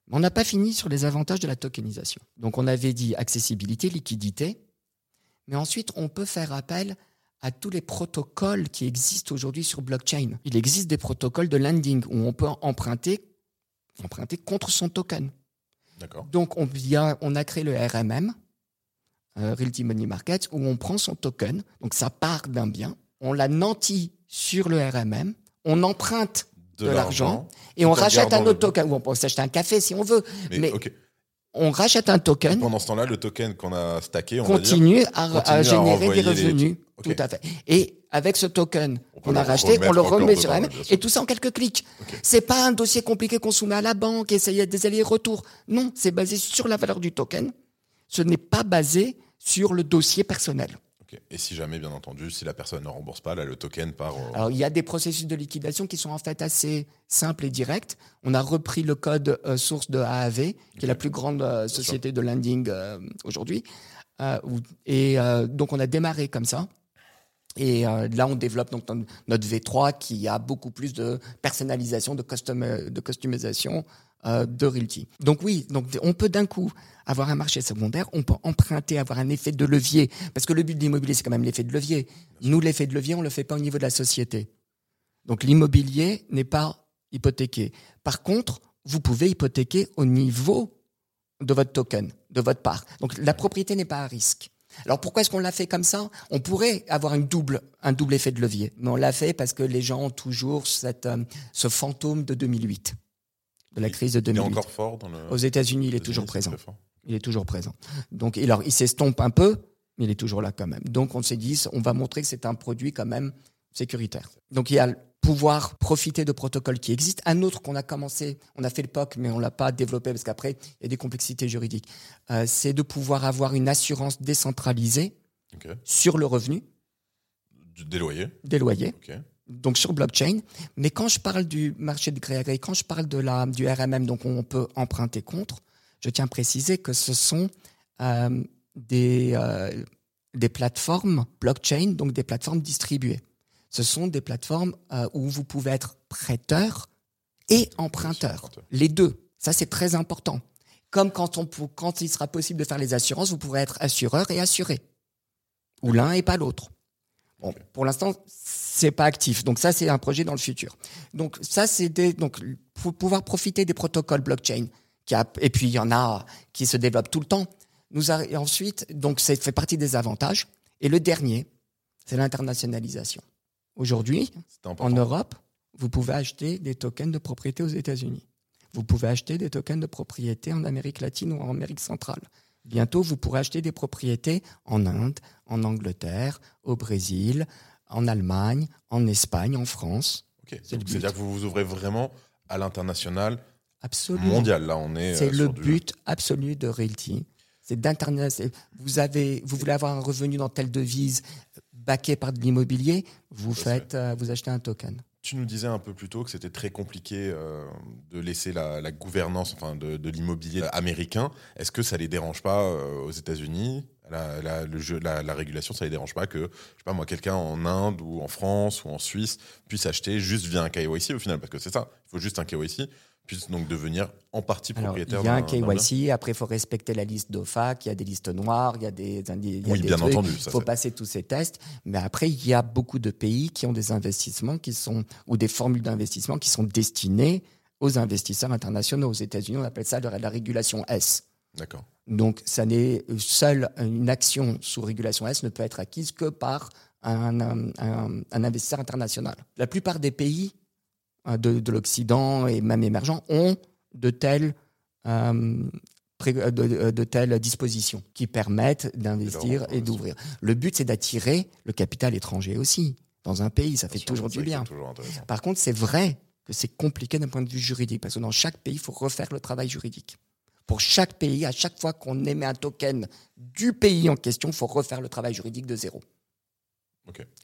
Mais on n'a pas fini sur les avantages de la tokenisation. Donc on avait dit accessibilité, liquidité, mais ensuite on peut faire appel à tous les protocoles qui existent aujourd'hui sur blockchain. Il existe des protocoles de lending où on peut emprunter, emprunter contre son token. D'accord. Donc on, a créé le RMM, euh, Realty Money Market, où on prend son token, donc ça part d'un bien, on la nantit sur le RMM, on emprunte de, l'argent et on rachète un autre token. Ou on peut s'acheter un café si on veut, Mais, mais ok. On rachète un token Pendant ce temps-là, le token qu'on a stacké, on va dire, continue à, continue à générer des revenus. Tout à fait. Et avec ce token qu'on a racheté, on le remet sur sûr. et tout ça en quelques clics. C'est pas un dossier compliqué qu'on soumet à la banque, essayer des allers-retours. Non, c'est basé sur la valeur du token. Ce n'est pas basé sur le dossier personnel. Et si jamais, bien entendu, si la personne ne rembourse pas, là, le token part. au- Alors, il y a des processus de liquidation qui sont en fait assez simples et directs. On a repris le code euh, source de AAV, qui est la plus grande euh, société de lending euh, aujourd'hui. Et donc, on a démarré comme ça. Et euh, là, on développe donc notre- notre V3 qui a beaucoup plus de personnalisation, de, custom, de customisation euh, de Realty. Donc oui, donc on peut d'un coup avoir un marché secondaire, on peut emprunter, avoir un effet de levier, parce que le but de l'immobilier, c'est quand même l'effet de levier. Nous, l'effet de levier, on le fait pas au niveau de la société. Donc l'immobilier n'est pas hypothéqué. Par contre, vous pouvez hypothéquer au niveau de votre token, de votre part. Donc la propriété n'est pas à risque. Alors pourquoi est-ce qu'on l'a fait comme ça? On pourrait avoir une double, un double effet de levier, mais on l'a fait parce que les gens ont toujours cette, euh, ce fantôme de 2008, de la crise de Il est 2008. encore fort dans le. Aux États-Unis, il est toujours présent. Il est toujours présent. Donc, alors, il s'estompe un peu, mais il est toujours là quand même. Donc, on s'est dit, on va montrer que c'est un produit quand même sécuritaire. Donc, il y a pouvoir profiter de protocoles qui existent. Un autre qu'on a commencé, on a fait le POC, mais on l'a pas développé parce qu'après, il y a des complexités juridiques. Euh, c'est de pouvoir avoir une assurance décentralisée Ok. sur le revenu Des loyers. des loyers Ok. donc sur blockchain. Mais quand je parle du marché de gré à gré, quand je parle de la, du RMM, donc on peut emprunter contre, je tiens à préciser que ce sont euh, des, euh, des plateformes blockchain, donc des plateformes distribuées. Ce sont des plateformes euh, où vous pouvez être prêteur et emprunteur. Les deux. Ça, c'est très important. Comme quand, on, quand il sera possible de faire les assurances, vous pourrez être assureur et assuré. Ou l'un et pas l'autre. Bon, pour l'instant, c'est pas actif. Donc ça, c'est un projet dans le futur. Donc ça, c'est des, donc pour pouvoir profiter des protocoles blockchain. Qui a, et puis il y en a qui se développent tout le temps. Nous a- et ensuite, donc ça fait partie des avantages. Et le dernier, c'est l'internationalisation. Aujourd'hui, en. Europe, vous pouvez acheter des tokens de propriété aux États-Unis. Vous pouvez acheter des tokens de propriété en Amérique latine ou en Amérique centrale. Bientôt, vous pourrez acheter des propriétés en Inde, en Angleterre, au Brésil, en Allemagne, en Espagne, en France. C'est le. C'est-à-dire que vous vous ouvrez vraiment à l'international mondial. Là, on est. C'est euh, le sur du- but absolu de Realty. C'est d'internet. c'est- Vous avez, vous voulez avoir un revenu dans telle devise, baqué par de l'immobilier, vous faites, euh, vous achetez un token. Tu nous disais un peu plus tôt que c'était très compliqué euh, de laisser la, la gouvernance enfin, de, de l'immobilier américain. Est-ce que ça les dérange pas euh, aux États-Unis? La, la, le jeu, la, la régulation, ça les dérange pas que, je sais pas moi, quelqu'un en Inde ou en France ou en Suisse puisse acheter juste via un KYC au final? Parce que c'est ça, il faut juste un KYC, puisse donc devenir en partie Alors, il y a un. KYC, après il faut respecter la liste d'OFAC, il y a des listes noires, il y a des, il y a Oui, des bien trucs. entendu. Il faut passer tous ces tests, mais après il y a beaucoup de pays qui ont des investissements qui sont ou des formules d'investissement qui sont destinées aux investisseurs internationaux. Aux États-Unis, on appelle ça la régulation S. D'accord. Donc, ça n'est seule une action sous régulation S ne peut être acquise que par un, un- un- un investisseur international. La plupart des pays euh, de, de l'Occident et même émergents ont de telles, euh, euh, de, de telles dispositions qui permettent d'investir et d'ouvrir. Le but, c'est d'attirer le capital étranger aussi dans un pays. Ça fait toujours du bien. toujours. Par contre, c'est vrai que c'est compliqué d'un point de vue juridique, parce que dans chaque pays, il faut refaire le travail juridique. Pour chaque pays, à chaque fois qu'on émet un token du pays en question, il faut refaire le travail juridique de zéro.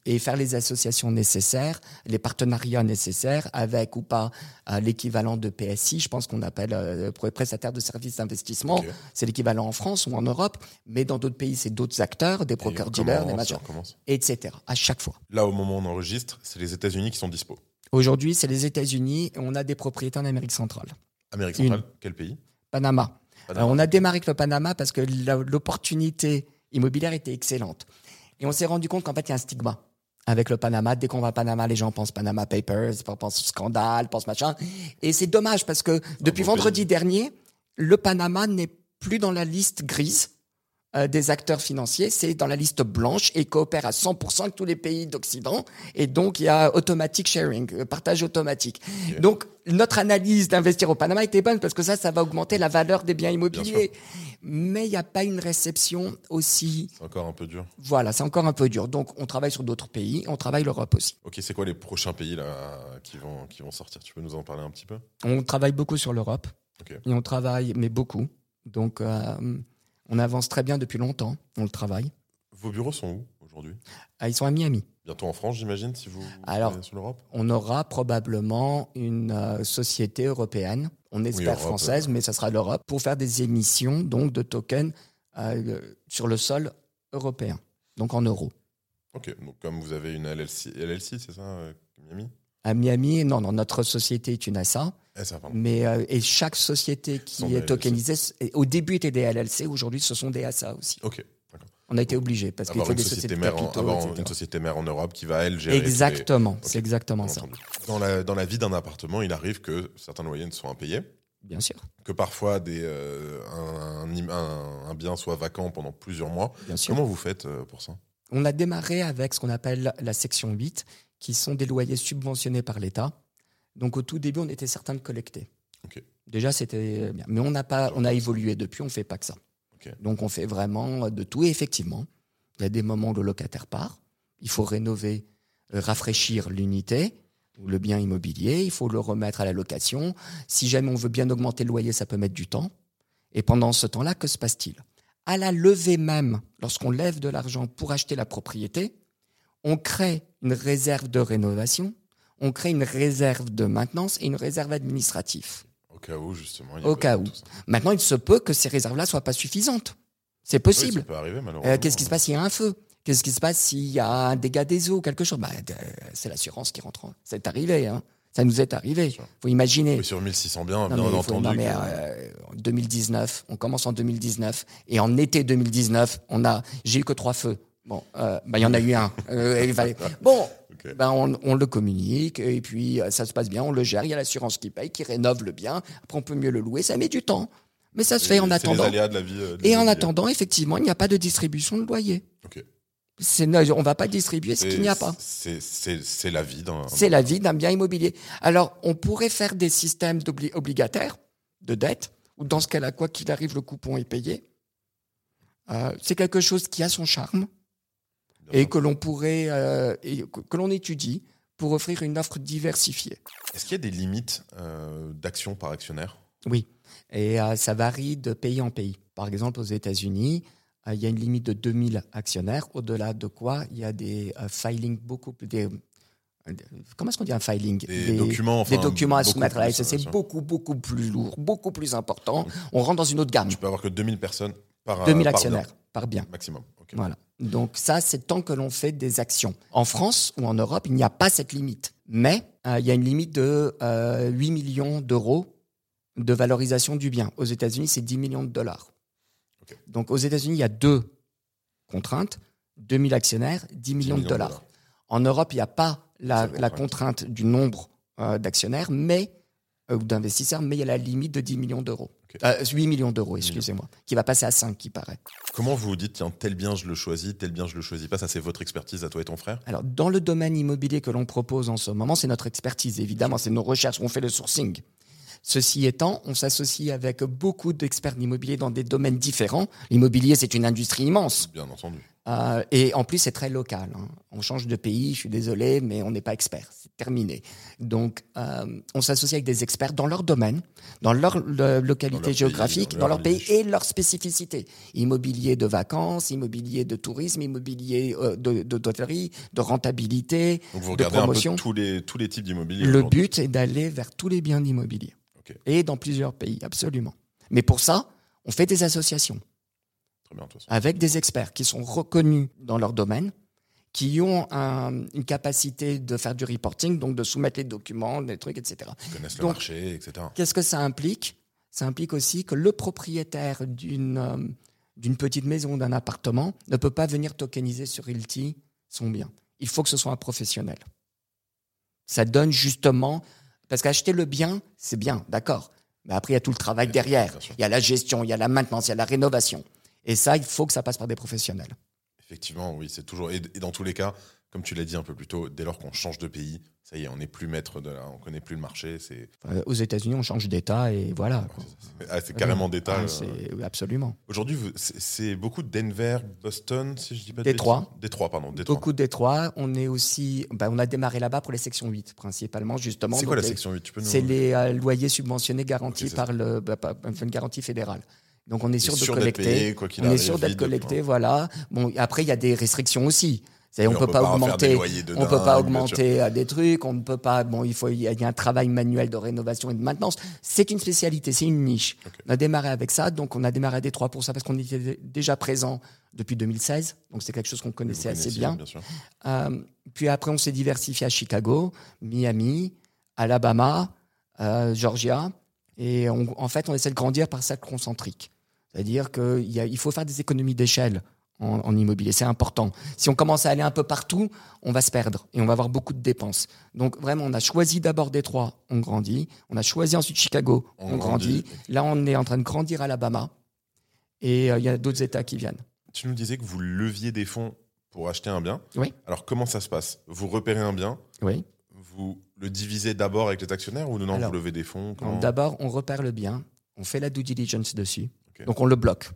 Et faire les associations nécessaires, les partenariats nécessaires avec ou pas euh, l'équivalent de PSI, je pense qu'on appelle euh, prestataire de services d'investissement, c'est l'équivalent en France ou en Europe, mais dans d'autres pays, c'est d'autres acteurs, des brokers dealers, des commence. etc. À chaque fois. Là, au moment où on enregistre, c'est les États-Unis qui sont dispo. Aujourd'hui, c'est les États-Unis et on a des propriétés en Amérique centrale. Amérique Une. centrale, quel pays? Panama. Panama. Alors, on a démarré avec le Panama parce que l'opportunité immobilière était excellente. Et on s'est rendu compte qu'en fait, il y a un stigma avec le Panama. Dès qu'on va à Panama, les gens pensent Panama Papers, pensent scandale, pensent machin. Et c'est dommage parce que depuis vendredi dernier, le Panama n'est plus dans la liste grise euh, des acteurs financiers, c'est dans la liste blanche et coopère à 100% avec tous les pays d'Occident. Et donc, il y a automatic sharing, euh, partage automatique. Donc, notre analyse d'investir au Panama était bonne parce que ça, ça va augmenter la valeur des biens immobiliers. Mais il n'y a pas une réception aussi. C'est encore un peu dur. Voilà, c'est encore un peu dur. Donc, on travaille sur d'autres pays, on travaille l'Europe aussi. Ok, c'est quoi les prochains pays là qui vont, qui vont sortir? Tu peux nous en parler un petit peu? On travaille beaucoup sur l'Europe. Ok. Et on travaille, mais beaucoup. Donc, euh, on avance très bien depuis longtemps. On le travaille. Vos bureaux sont où aujourd'hui? Ah, ils sont à Miami. Bientôt en France, j'imagine, si vous Alors, sur l'Europe? on aura probablement une euh, société européenne, on espère française, mais ça sera l'Europe, pour faire des émissions donc de tokens euh, sur le sol européen, donc en euros. Ok, donc comme vous avez une LLC, LLC c'est ça, euh, Miami? À Miami, non, non, notre société est une SA. Eh. Mais euh, et chaque société qui est tokenisée, au début étaient des LLC, aujourd'hui ce sont des SA aussi. Ok. On a été obligé parce qu'il faut une des société, sociétés de en, avoir une société mère en Europe qui va, elle, gérer. tous les- Exactement, Ok, c'est exactement ça. Dans la, dans la vie d'un appartement, il arrive que certains loyers ne soient impayés, Bien sûr, que parfois des, euh, un, un im- un- un bien soit vacant pendant plusieurs mois. bien sûr. Comment vous faites euh, pour ça? On a démarré avec ce qu'on appelle la section 8, qui sont des loyers subventionnés par l'État. Donc au tout début, on était certain de collecter. Déjà, c'était bien. Mais on n'a pas, on a évolué depuis, on ne fait pas que ça. Donc on fait vraiment de tout. Et effectivement, il y a des moments où le locataire part. Il faut rénover, euh, rafraîchir l'unité ou le bien immobilier. Il faut le remettre à la location. Si jamais on veut bien augmenter le loyer, ça peut mettre du temps. Et pendant ce temps-là, que se passe-t-il? À la levée même, lorsqu'on lève de l'argent pour acheter la propriété, on crée une réserve de rénovation, on crée une réserve de maintenance et une réserve administrative. Au cas où, justement. il y a Au cas où. Maintenant, il se peut que ces réserves-là soient pas suffisantes. C'est Oui, possible. ça peut arriver, malheureusement. Euh, Qu'est-ce qui se passe s'il y a un feu? Qu'est-ce qui se passe s'il y a un dégât des eaux, quelque chose? Bah, euh, C'est l'assurance qui rentre. en- C'est arrivé. Hein. Ça nous est arrivé. sûr. faut imaginer. Oui, sur 1600 biens, Non, bien mais il faut- entendu. non, mais, que- euh, en 2019, on commence en 2019 et en été 2019, on a, j'ai eu que trois feux. Bon, euh, bah, il y en a eu un. Euh, il fallait- bon, Ben on, on le communique et puis euh, ça se passe bien, on le gère. Il y a l'assurance qui paye, qui rénove le bien. Après, on peut mieux le louer. Ça met du temps, mais ça se fait en les attendant. aléas de la vie. euh, Et en attendant, effectivement, il n'y a pas de distribution de loyer. On va pas distribuer ce qu'il n'y a pas. C'est la vie d'un. C'est la vie d'un bien immobilier. Alors, on pourrait faire des systèmes obligataires de dette, ou dans ce cas-là, quoi qu'il arrive, le coupon est payé. Euh, c'est quelque chose qui a son charme et que l'on pourrait, euh, et que, l'on étudie pour offrir une offre diversifiée. Est-ce qu'il y a des limites euh, d'action par actionnaire? Oui, et euh, ça varie de pays en pays. Par exemple, aux États-Unis, euh, il y a une limite de 2000 actionnaires, au-delà de quoi il y a des filings beaucoup plus... Des, comment est-ce qu'on dit un filing? Des documents, enfin, des documents à soumettre. ça, bien c'est beaucoup, beaucoup plus lourd, beaucoup plus important. On rentre dans une autre gamme. Tu peux avoir que 2000 personnes par 2000 par actionnaires bien, par bien. maximum. Voilà. Donc ça, c'est tant que l'on fait des actions. En France ou en Europe, il n'y a pas cette limite. Mais euh, il y a une limite de euh, 8 millions d'euros de valorisation du bien. Aux États-Unis, c'est 10 millions de dollars. Donc aux États-Unis, il y a deux contraintes. 2000 actionnaires, 10 millions, millions de de dollars. En Europe, il n'y a pas la, contrainte. du nombre euh, d'actionnaires, mais euh, ou d'investisseurs, mais il y a la limite de 10 millions d'euros. Ok. Euh, 8 millions d'euros, excusez-moi, qui va passer à 5, qui paraît. Comment vous vous dites, tiens, tel bien je le choisis, tel bien je le choisis pas Ça, c'est votre expertise à toi et ton frère? Alors, dans le domaine immobilier que l'on propose en ce moment, c'est notre expertise, évidemment, c'est nos recherches, on fait le sourcing. Ceci étant, on s'associe avec beaucoup d'experts d'immobilier dans des domaines différents. L'immobilier, c'est une industrie immense. Bien entendu. Euh, et en plus, c'est très local. hein. On change de pays, je suis désolé, mais on n'est pas expert. C'est terminé. Donc, euh, on s'associe avec des experts dans leur domaine, dans leur le- localité Dans leur géographique, pays, dans leur leur pays et leur spécificité. Immobilier de vacances, immobilier de tourisme, immobilier euh, de de- d'hôtellerie, de rentabilité, Donc vous de regardez un peu promotion. tous les, tous les types d'immobilier. Le but est d'aller vers tous les biens d'immobilier. Ok. Et dans plusieurs pays, absolument. Mais pour ça, on fait des associations Très bien, de toute façon. avec des experts qui sont reconnus dans leur domaine, qui ont un- une capacité de faire du reporting, donc de soumettre les documents, les trucs, etc. Ils connaissent le marché, etc. Qu'est-ce que ça implique? Ça implique aussi que le propriétaire d'une euh, d'une petite maison, d'un appartement, ne peut pas venir tokeniser sur Realty son bien. Il faut que ce soit un professionnel. Ça donne justement... Parce qu'acheter le bien, c'est bien, d'accord. Mais après, il y a tout le travail derrière. Il y a la gestion, il y a la maintenance, il y a la rénovation. Et ça, il faut que ça passe par des professionnels. Effectivement, oui, c'est toujours. Et, dans tous les cas, comme tu l'as dit un peu plus tôt, dès lors qu'on change de pays, ça y est, on n'est plus maître de la, on connaît plus le marché. C'est aux États-Unis, on change d'État et voilà. ah, c'est carrément d'état. Ah, euh. absolument. Aujourd'hui, c'est beaucoup de Denver, Boston, si je dis pas de Détroit. Détroit, pardon. Détroit. Beaucoup de Détroit. On est aussi, ben, on a démarré là-bas pour les sections 8 principalement justement. C'est quoi la les- section 8 Tu peux nous. C'est les euh, loyers subventionnés garantis par le, bah, par une garantie fédérale. Donc on est sûr de sûr collecter. payé, quoi qu'il On est sûr d'être collecté, voilà. Bon, après il y a des restrictions aussi. Oui, on peut pas refaire des augmenter, on peut pas augmenter euh, des trucs, on ne peut pas. Bon, il faut, il y a un travail manuel de rénovation et de maintenance. C'est une spécialité, c'est une niche. On a démarré avec ça, donc on a démarré à Détroit pour ça parce qu'on était déjà présent depuis 2016, donc c'est quelque chose qu'on connaissait assez bien. bien sûr. Euh, puis après, on s'est diversifié à Chicago, Miami, Alabama, euh, Georgia. Et on- en fait, on essaie de grandir par cercle concentrique. C'est-à-dire qu'il faut faire des économies d'échelle en, en immobilier. C'est important. Si on commence à aller un peu partout, on va se perdre et on va avoir beaucoup de dépenses. Donc vraiment, on a choisi d'abord Détroit, on grandit. On a choisi ensuite Chicago, On on, grandit. grandit. Là, on est en train de grandir Alabama. Et euh, il y a d'autres États qui viennent. Tu nous disais que vous leviez des fonds pour acheter un bien. Oui. Alors comment ça se passe? Vous repérez un bien, Oui. vous le divisez d'abord avec les actionnaires ou non Alors, vous levez des fonds? D'abord, on repère le bien, on fait la due diligence dessus, Donc on le bloque.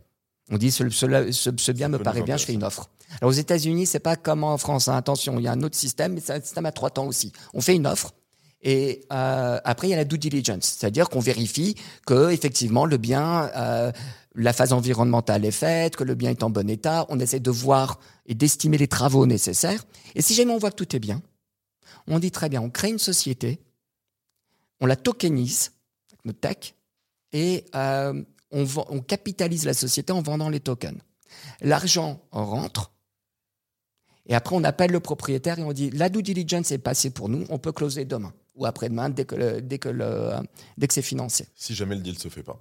On dit ce, ce- ce- ce bien me paraît bien, je fais une offre. Alors aux États-Unis, c'est pas comme en France. hein. Attention, il y a un autre système, mais c'est un système à trois temps aussi. On fait une offre. Et euh, après, il y a la due diligence, c'est-à-dire qu'on vérifie que effectivement le bien, euh, la phase environnementale est faite, que le bien est en bon état. On essaie de voir et d'estimer les travaux nécessaires. Et si jamais on voit que tout est bien, on dit très bien, on crée une société, on la tokenise, notre tech, et euh, on, vend- on capitalise la société en vendant les tokens. L'argent rentre, et après on appelle le propriétaire et on dit la due diligence est passée pour nous, on peut closer demain ou après-demain dès que, le- dès que, le- dès que c'est financé. Si jamais le deal se fait pas.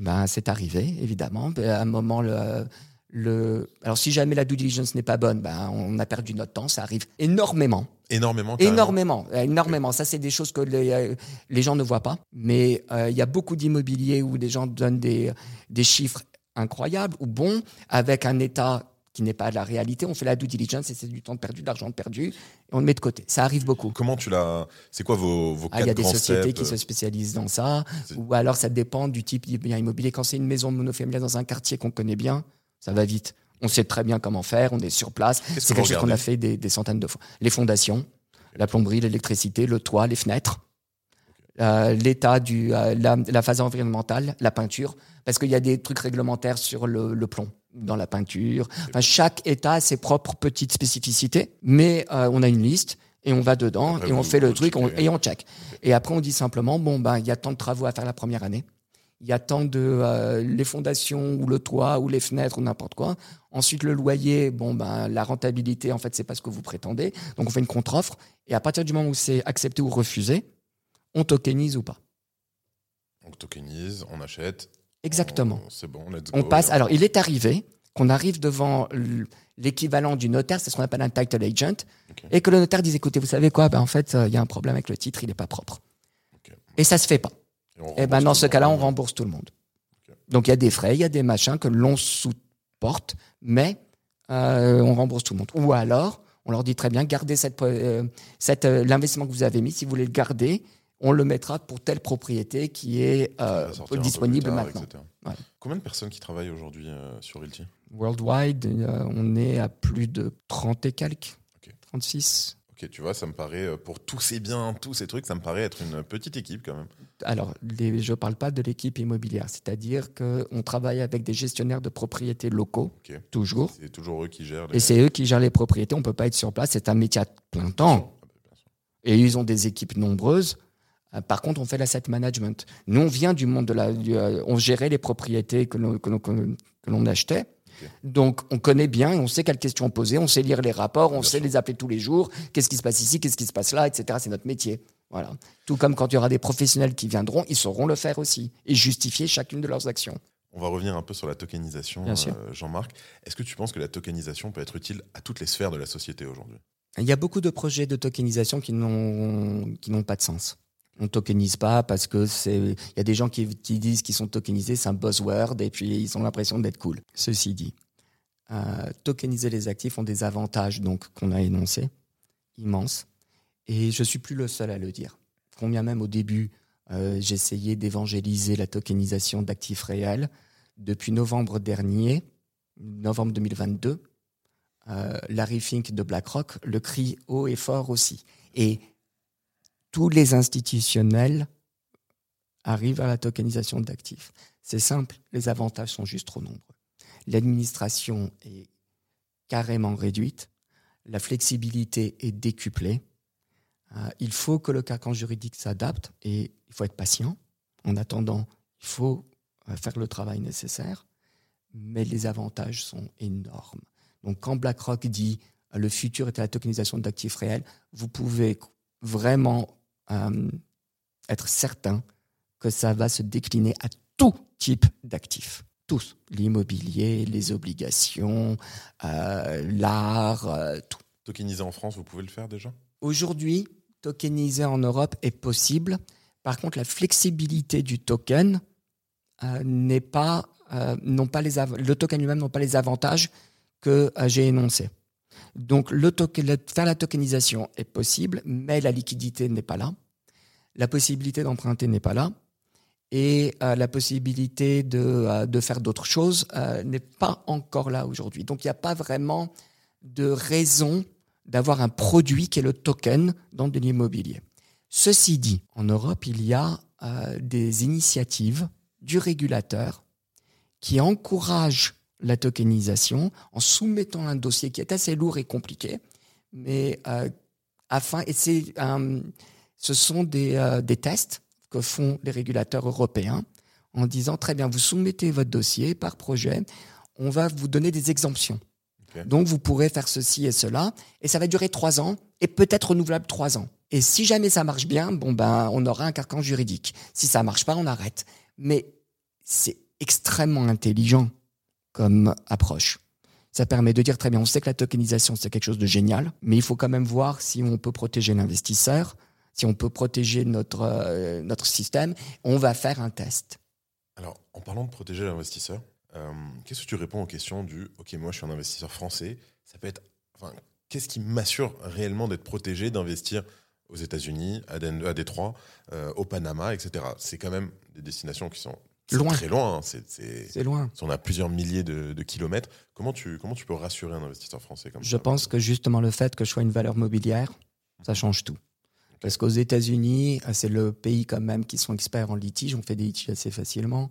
Ben, c'est arrivé, évidemment. Ben, À un moment, le, le... alors si jamais la due diligence n'est pas bonne, ben, on a perdu notre temps, ça arrive énormément. Énormément. carrément. Énormément, euh, énormément. Ça, c'est des choses que les, euh, les gens ne voient pas. Mais euh, il y a beaucoup d'immobiliers où des gens donnent des, des chiffres incroyables ou bons avec un état qui n'est pas de la réalité. On fait la due diligence et c'est du temps perdu, de l'argent perdu, et on le met de côté. Ça arrive beaucoup. Comment tu l'as C'est quoi vos, vos Ah, quatre il y a des sociétés qui se spécialisent dans ça, ou alors ça dépend du type immobilier. Quand c'est une maison monofamiliale dans un quartier qu'on connaît bien, ça va vite. On sait très bien comment faire, on est sur place. C'est que vous quelque chose qu'on a fait des, des centaines de fois. Les fondations, la plomberie, l'électricité, le toit, les fenêtres, euh, l'état du, euh, la, la phase environnementale, la peinture, parce qu'il y a des trucs réglementaires sur le, le plomb dans la peinture. Enfin, chaque état a ses propres petites spécificités, mais euh, on a une liste et on va dedans Après, et on fait le truc on- et on check. Et après, on dit simplement, bon, ben, il y a tant de travaux à faire la première année. Il y a tant de euh, les fondations ou le toit ou les fenêtres ou n'importe quoi. Ensuite, le loyer, bon, ben, la rentabilité, en fait, c'est pas ce que vous prétendez. Donc, on fait une contre-offre. Et à partir du moment où c'est accepté ou refusé, on tokenise ou pas. On tokenise, on achète. Exactement. C'est bon, let's On passe. Alors, il est arrivé qu'on arrive devant l'équivalent du notaire, c'est ce qu'on appelle un title agent, et que le notaire dise écoutez, vous savez quoi? Ben, En fait, euh, il y a un problème avec le titre, il n'est pas propre. Et ça se fait pas. Et Et ben dans ce cas-là, on rembourse tout le monde. Donc il y a des frais, il y a des machins que l'on supporte, mais euh, on rembourse tout le monde. Ou alors, on leur dit très bien, gardez cette, euh, cette, euh, l'investissement que vous avez mis, si vous voulez le garder, on le mettra pour telle propriété qui est euh, disponible tard, maintenant. Ouais. Combien de personnes qui travaillent aujourd'hui sur Realty? Worldwide, on est à plus de 30 et quelques, Ok. 36. Ok, tu vois, ça me paraît, euh, pour tous ces biens, tous ces trucs, ça me paraît être une petite équipe quand même. Alors, les- je ne parle pas de l'équipe immobilière, c'est-à-dire qu'on travaille avec des gestionnaires de propriétés locaux, toujours. C'est toujours eux qui gèrent les. Et c'est eux qui gèrent les propriétés. On peut pas être sur place. C'est un métier à plein temps. Ah sûr. Et ils ont des équipes nombreuses. Euh, Par contre, on fait l'asset management. Nous, on vient du monde de la. du, euh, on gérait les propriétés que l'on achetait. Donc, on connaît bien et on sait quelles questions poser. On sait lire les rapports. On Bien sait sûr. les appeler tous les jours. Qu'est-ce qui se passe ici Qu'est-ce qui se passe là Etc. C'est notre métier. Voilà. Tout comme quand il y aura des professionnels qui viendront, ils sauront le faire aussi et justifier chacune de leurs actions. On va revenir un peu sur la tokenisation, euh, Jean-Marc. Est-ce que tu penses que la tokenisation peut être utile à toutes les sphères de la société aujourd'hui? Il y a beaucoup de projets de tokenisation qui n'ont qui n'ont pas de sens. On tokenise pas parce que c'est. Il y a des gens qui, disent qu'ils sont tokenisés, c'est un buzzword et puis ils ont l'impression d'être cool. Ceci dit, euh, tokeniser les actifs ont des avantages donc qu'on a énoncés immenses et je suis plus le seul à le dire. Combien même au début euh, j'essayais d'évangéliser la tokenisation d'actifs réels depuis novembre dernier, novembre 2022 euh, Larry Fink de BlackRock le crie haut et fort aussi. Et tous les institutionnels arrivent à la tokenisation d'actifs. C'est simple, les avantages sont juste trop nombreux. L'administration est carrément réduite. la flexibilité est décuplée. Euh, il faut que le carcan juridique s'adapte et il faut être patient. En attendant, il faut euh, faire le travail nécessaire, mais les avantages sont énormes. Donc quand BlackRock dit euh, le futur est à la tokenisation d'actifs réels, vous pouvez vraiment être certain que ça va se décliner à tout type d'actifs. Tous. L'immobilier, les obligations, l'art, tout. Tokeniser en France, vous pouvez le faire déjà? Aujourd'hui, tokeniser en Europe est possible. Par contre, la flexibilité du token euh, n'est pas, euh, non pas les le token lui-même n'ont pas les avantages que euh, j'ai énoncés. Donc, la tokenisation est possible, mais la liquidité n'est pas là. La possibilité d'emprunter n'est pas là. Et la possibilité de, de faire d'autres choses n'est pas encore là aujourd'hui. Donc, il n'y a pas vraiment de raison d'avoir un produit qui est le token dans de l'immobilier. Ceci dit, en Europe, il y a euh, des initiatives du régulateur qui encouragent la tokenisation en soumettant un dossier qui est assez lourd et compliqué, mais euh, afin et c'est ce sont des, euh, des tests que font les régulateurs européens en disant très bien, vous soumettez votre dossier par projet, on va vous donner des exemptions. Donc vous pourrez faire ceci et cela, et ça va durer trois ans, et peut-être renouvelable trois ans. Et si jamais ça marche bien, bon ben on aura un carcan juridique. Si ça marche pas, on arrête. Mais c'est extrêmement intelligent comme approche. Ça permet de dire très bien, on sait que la tokenisation c'est quelque chose de génial, mais il faut quand même voir si on peut protéger l'investisseur, si on peut protéger notre euh, notre système. On va faire un test. Alors, en parlant de protéger l'investisseur, euh, qu'est-ce que tu réponds aux questions du OK, moi je suis un investisseur français, ça peut être. Enfin, qu'est-ce qui m'assure réellement d'être protégé d'investir aux États-Unis, à, Détroit, euh, au Panama, etc. C'est quand même des destinations qui sont loin. très loin. Hein. C'est loin. On a plusieurs milliers de, kilomètres. Comment tu, comment tu peux rassurer un investisseur français comme Je pense que justement le fait que je sois une valeur mobilière, ça change tout. Parce qu'aux États-Unis, c'est le pays quand même qui sont experts en litige, on fait des litiges assez facilement.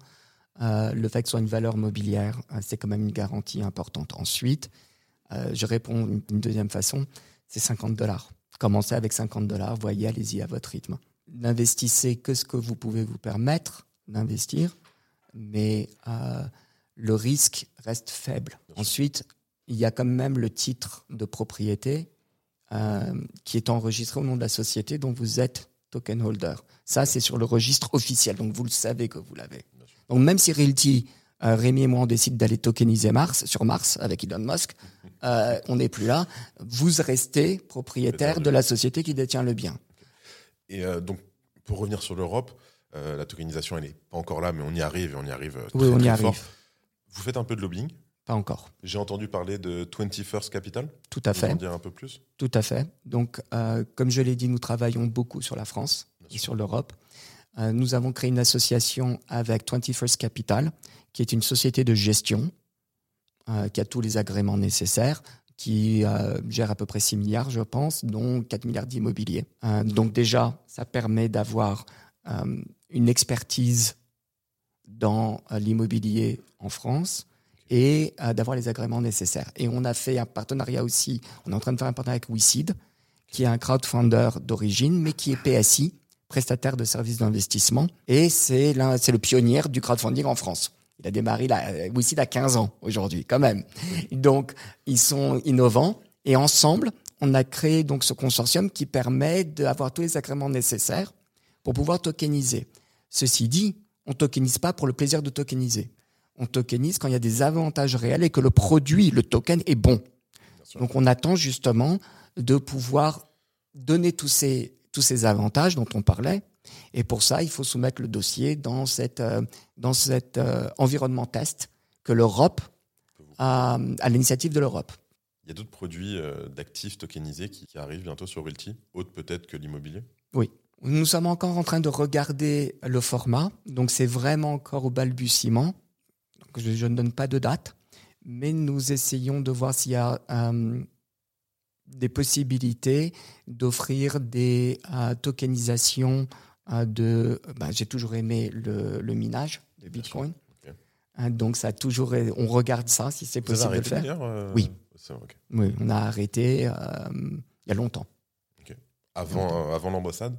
Euh, le fait que ce soit une valeur mobilière, euh, c'est quand même une garantie importante. Ensuite, euh, je réponds d'une deuxième façon, c'est 50 dollars. Commencez avec 50 dollars, voyez, allez-y à votre rythme. N'investissez que ce que vous pouvez vous permettre d'investir, mais le risque reste faible. Ensuite, il y a quand même le titre de propriété qui est enregistré au nom de la société dont vous êtes token holder. Ça, c'est sur le registre officiel, donc vous le savez que vous l'avez. Donc même si Realty, euh, Rémi et moi, on décide d'aller tokeniser Mars, sur Mars avec Elon Musk, euh, on n'est plus là. Vous restez propriétaire de la société qui détient le bien. Et euh, donc, pour revenir sur l'Europe, la tokenisation, elle n'est pas encore là, mais on y arrive et on y arrive très, oui, on y arrive. Vous faites un peu de lobbying? Pas encore. J'ai entendu parler de 21st Capital. Tout à fait. Vous en dire un peu plus? Tout à fait. Donc, comme je l'ai dit, nous travaillons beaucoup sur la France et sur l'Europe. Euh, nous avons créé une association avec 21st Capital, qui est une société de gestion euh, qui a tous les agréments nécessaires, qui euh, gère à peu près 6 milliards, je pense, dont 4 milliards d'immobilier. donc déjà, ça permet d'avoir une expertise dans l'immobilier en France et d'avoir les agréments nécessaires. Et on a fait un partenariat aussi, on est en train de faire un partenariat avec WeSeed, qui est un crowdfunder d'origine, mais qui est PSI, prestataire de services d'investissement. Et c'est le pionnier du crowdfunding en France. Il a démarré aussi il a 15 ans aujourd'hui, quand même. Donc, ils sont innovants. Et ensemble, on a créé donc ce consortium qui permet d'avoir tous les agréments nécessaires pour pouvoir tokeniser. Ceci dit, on tokenise pas pour le plaisir de tokeniser. On tokenise quand il y a des avantages réels et que le produit, le token, est bon. Donc, on attend justement de pouvoir donner tous ces tous ces avantages dont on parlait. Et pour ça, il faut soumettre le dossier dans cette, euh, dans cet euh, environnement test que l'Europe a à l'initiative de l'Europe. Il y a d'autres produits euh, d'actifs tokenisés qui, arrivent bientôt sur Realty, autres peut-être que l'immobilier? Oui. Nous sommes encore en train de regarder le format, donc c'est vraiment encore au balbutiement. Donc je, je, ne donne pas de date, mais nous essayons de voir s'il y a des possibilités d'offrir des euh, tokenisations euh, de. Bah, j'ai toujours aimé le, minage de Bitcoin. Hein, donc ça a toujours. On regarde ça si c'est possible de le faire. Euh, oui. On a arrêté euh, il y a longtemps. Avant, euh, avant l'ambassade?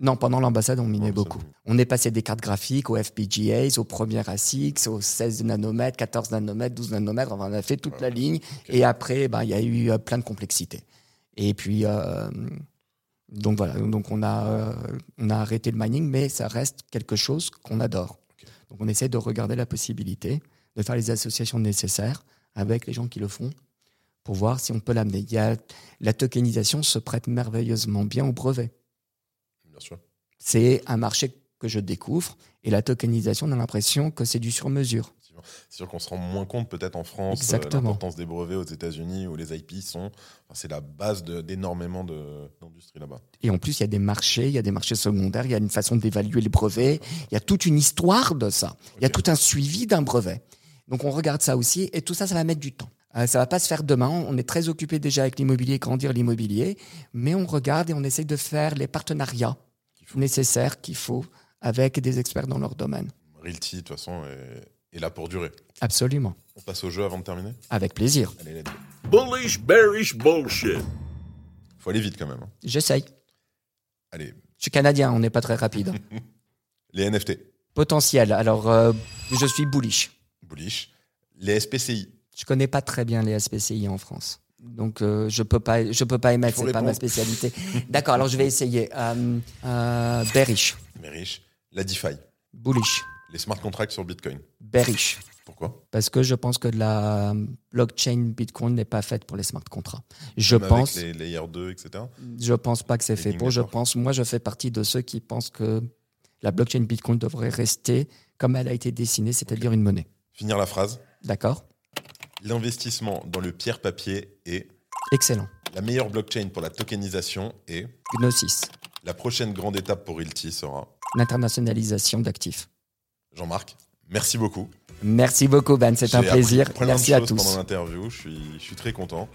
Non, pendant l'ambassade, on minait L'ambassade, beaucoup. On est passé des cartes graphiques aux FPGAs, aux premières ASICs, aux 16 nanomètres, 14 nanomètres, 12 nanomètres. Enfin, on a fait toute la ligne. Et après, ben, il y a eu euh, plein de complexité. Et puis, euh, donc voilà. Donc on a, euh, on a arrêté le mining, mais ça reste quelque chose qu'on adore. Donc on essaie de regarder la possibilité de faire les associations nécessaires avec les gens qui le font pour voir si on peut l'amener. La tokenisation se prête merveilleusement bien au brevet. C'est un marché que je découvre et la tokenisation, on a l'impression que c'est du sur-mesure. C'est sûr qu'on se rend moins compte peut-être en France euh, l'importance des brevets aux États-Unis où les IP sont. enfin, c'est la base d'énormément de- d'industries là-bas. Et en plus, il y a des marchés, il y a des marchés secondaires, il y a une façon d'évaluer les brevets, il y a toute une histoire de ça. Il y a tout un suivi d'un brevet. Donc on regarde ça aussi et tout ça, ça va mettre du temps. Euh, ça va pas se faire demain. On est très occupé déjà avec l'immobilier, grandir l'immobilier, mais on regarde et on essaye de faire les partenariats faut. nécessaires qu'il faut avec des experts dans leur domaine. Realty, de toute façon, est, est là pour durer. Absolument. On passe au jeu avant de terminer Avec plaisir. Allez, let's go. Bullish, bearish bullshit. Faut aller vite quand même. hein. J'essaye. Allez, Je suis canadien, on n'est pas très rapide. les NFT, Potentiel. Alors, euh, je suis bullish. bullish. Les SPCI, Je connais pas très bien les SPCI en France. Donc, euh, je peux pas, je peux pas émettre, c'est pas ma spécialité. D'accord, alors je vais essayer. Euh, euh, bearish. La DeFi, bullish, les smart contracts sur Bitcoin. bearish. Pourquoi? Parce que je pense que la blockchain Bitcoin n'est pas faite pour les smart contracts. Je Même pense, Avec les Layer 2, etc. je pense pas que c'est fait pour. Je pense, moi, je fais partie de ceux qui pensent que la blockchain Bitcoin devrait rester comme elle a été dessinée, c'est-à-dire une monnaie. Finir la phrase. D'accord L'investissement dans le pierre-papier est Excellent. la meilleure blockchain pour la tokenisation et Gnosis, la prochaine grande étape pour Realty sera. l'internationalisation d'actifs. Jean-Marc, merci beaucoup. Merci beaucoup, Ben. C'est un plaisir. Merci de à tous. pendant l'interview. Je suis, je suis très content.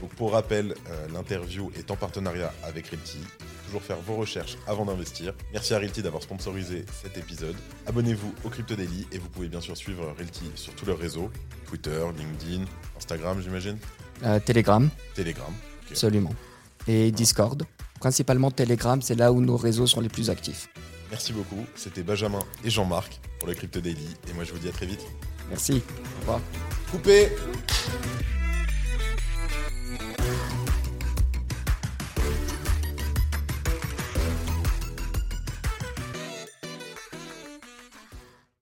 Donc pour rappel, euh, l'interview est en partenariat avec Realty. Toujours faire vos recherches avant d'investir. Merci à Realty d'avoir sponsorisé cet épisode. Abonnez-vous au Crypto Daily et vous pouvez bien sûr suivre Realty sur tous leurs réseaux Twitter, LinkedIn, Instagram, j'imagine, Euh, Telegram, Telegram. Absolument. Et Discord. Principalement Telegram, c'est là où nos réseaux sont les plus actifs. Merci beaucoup. C'était Benjamin et Jean-Marc pour le Crypto Daily. Et moi, je vous dis à très vite. Merci. Au revoir. Coupé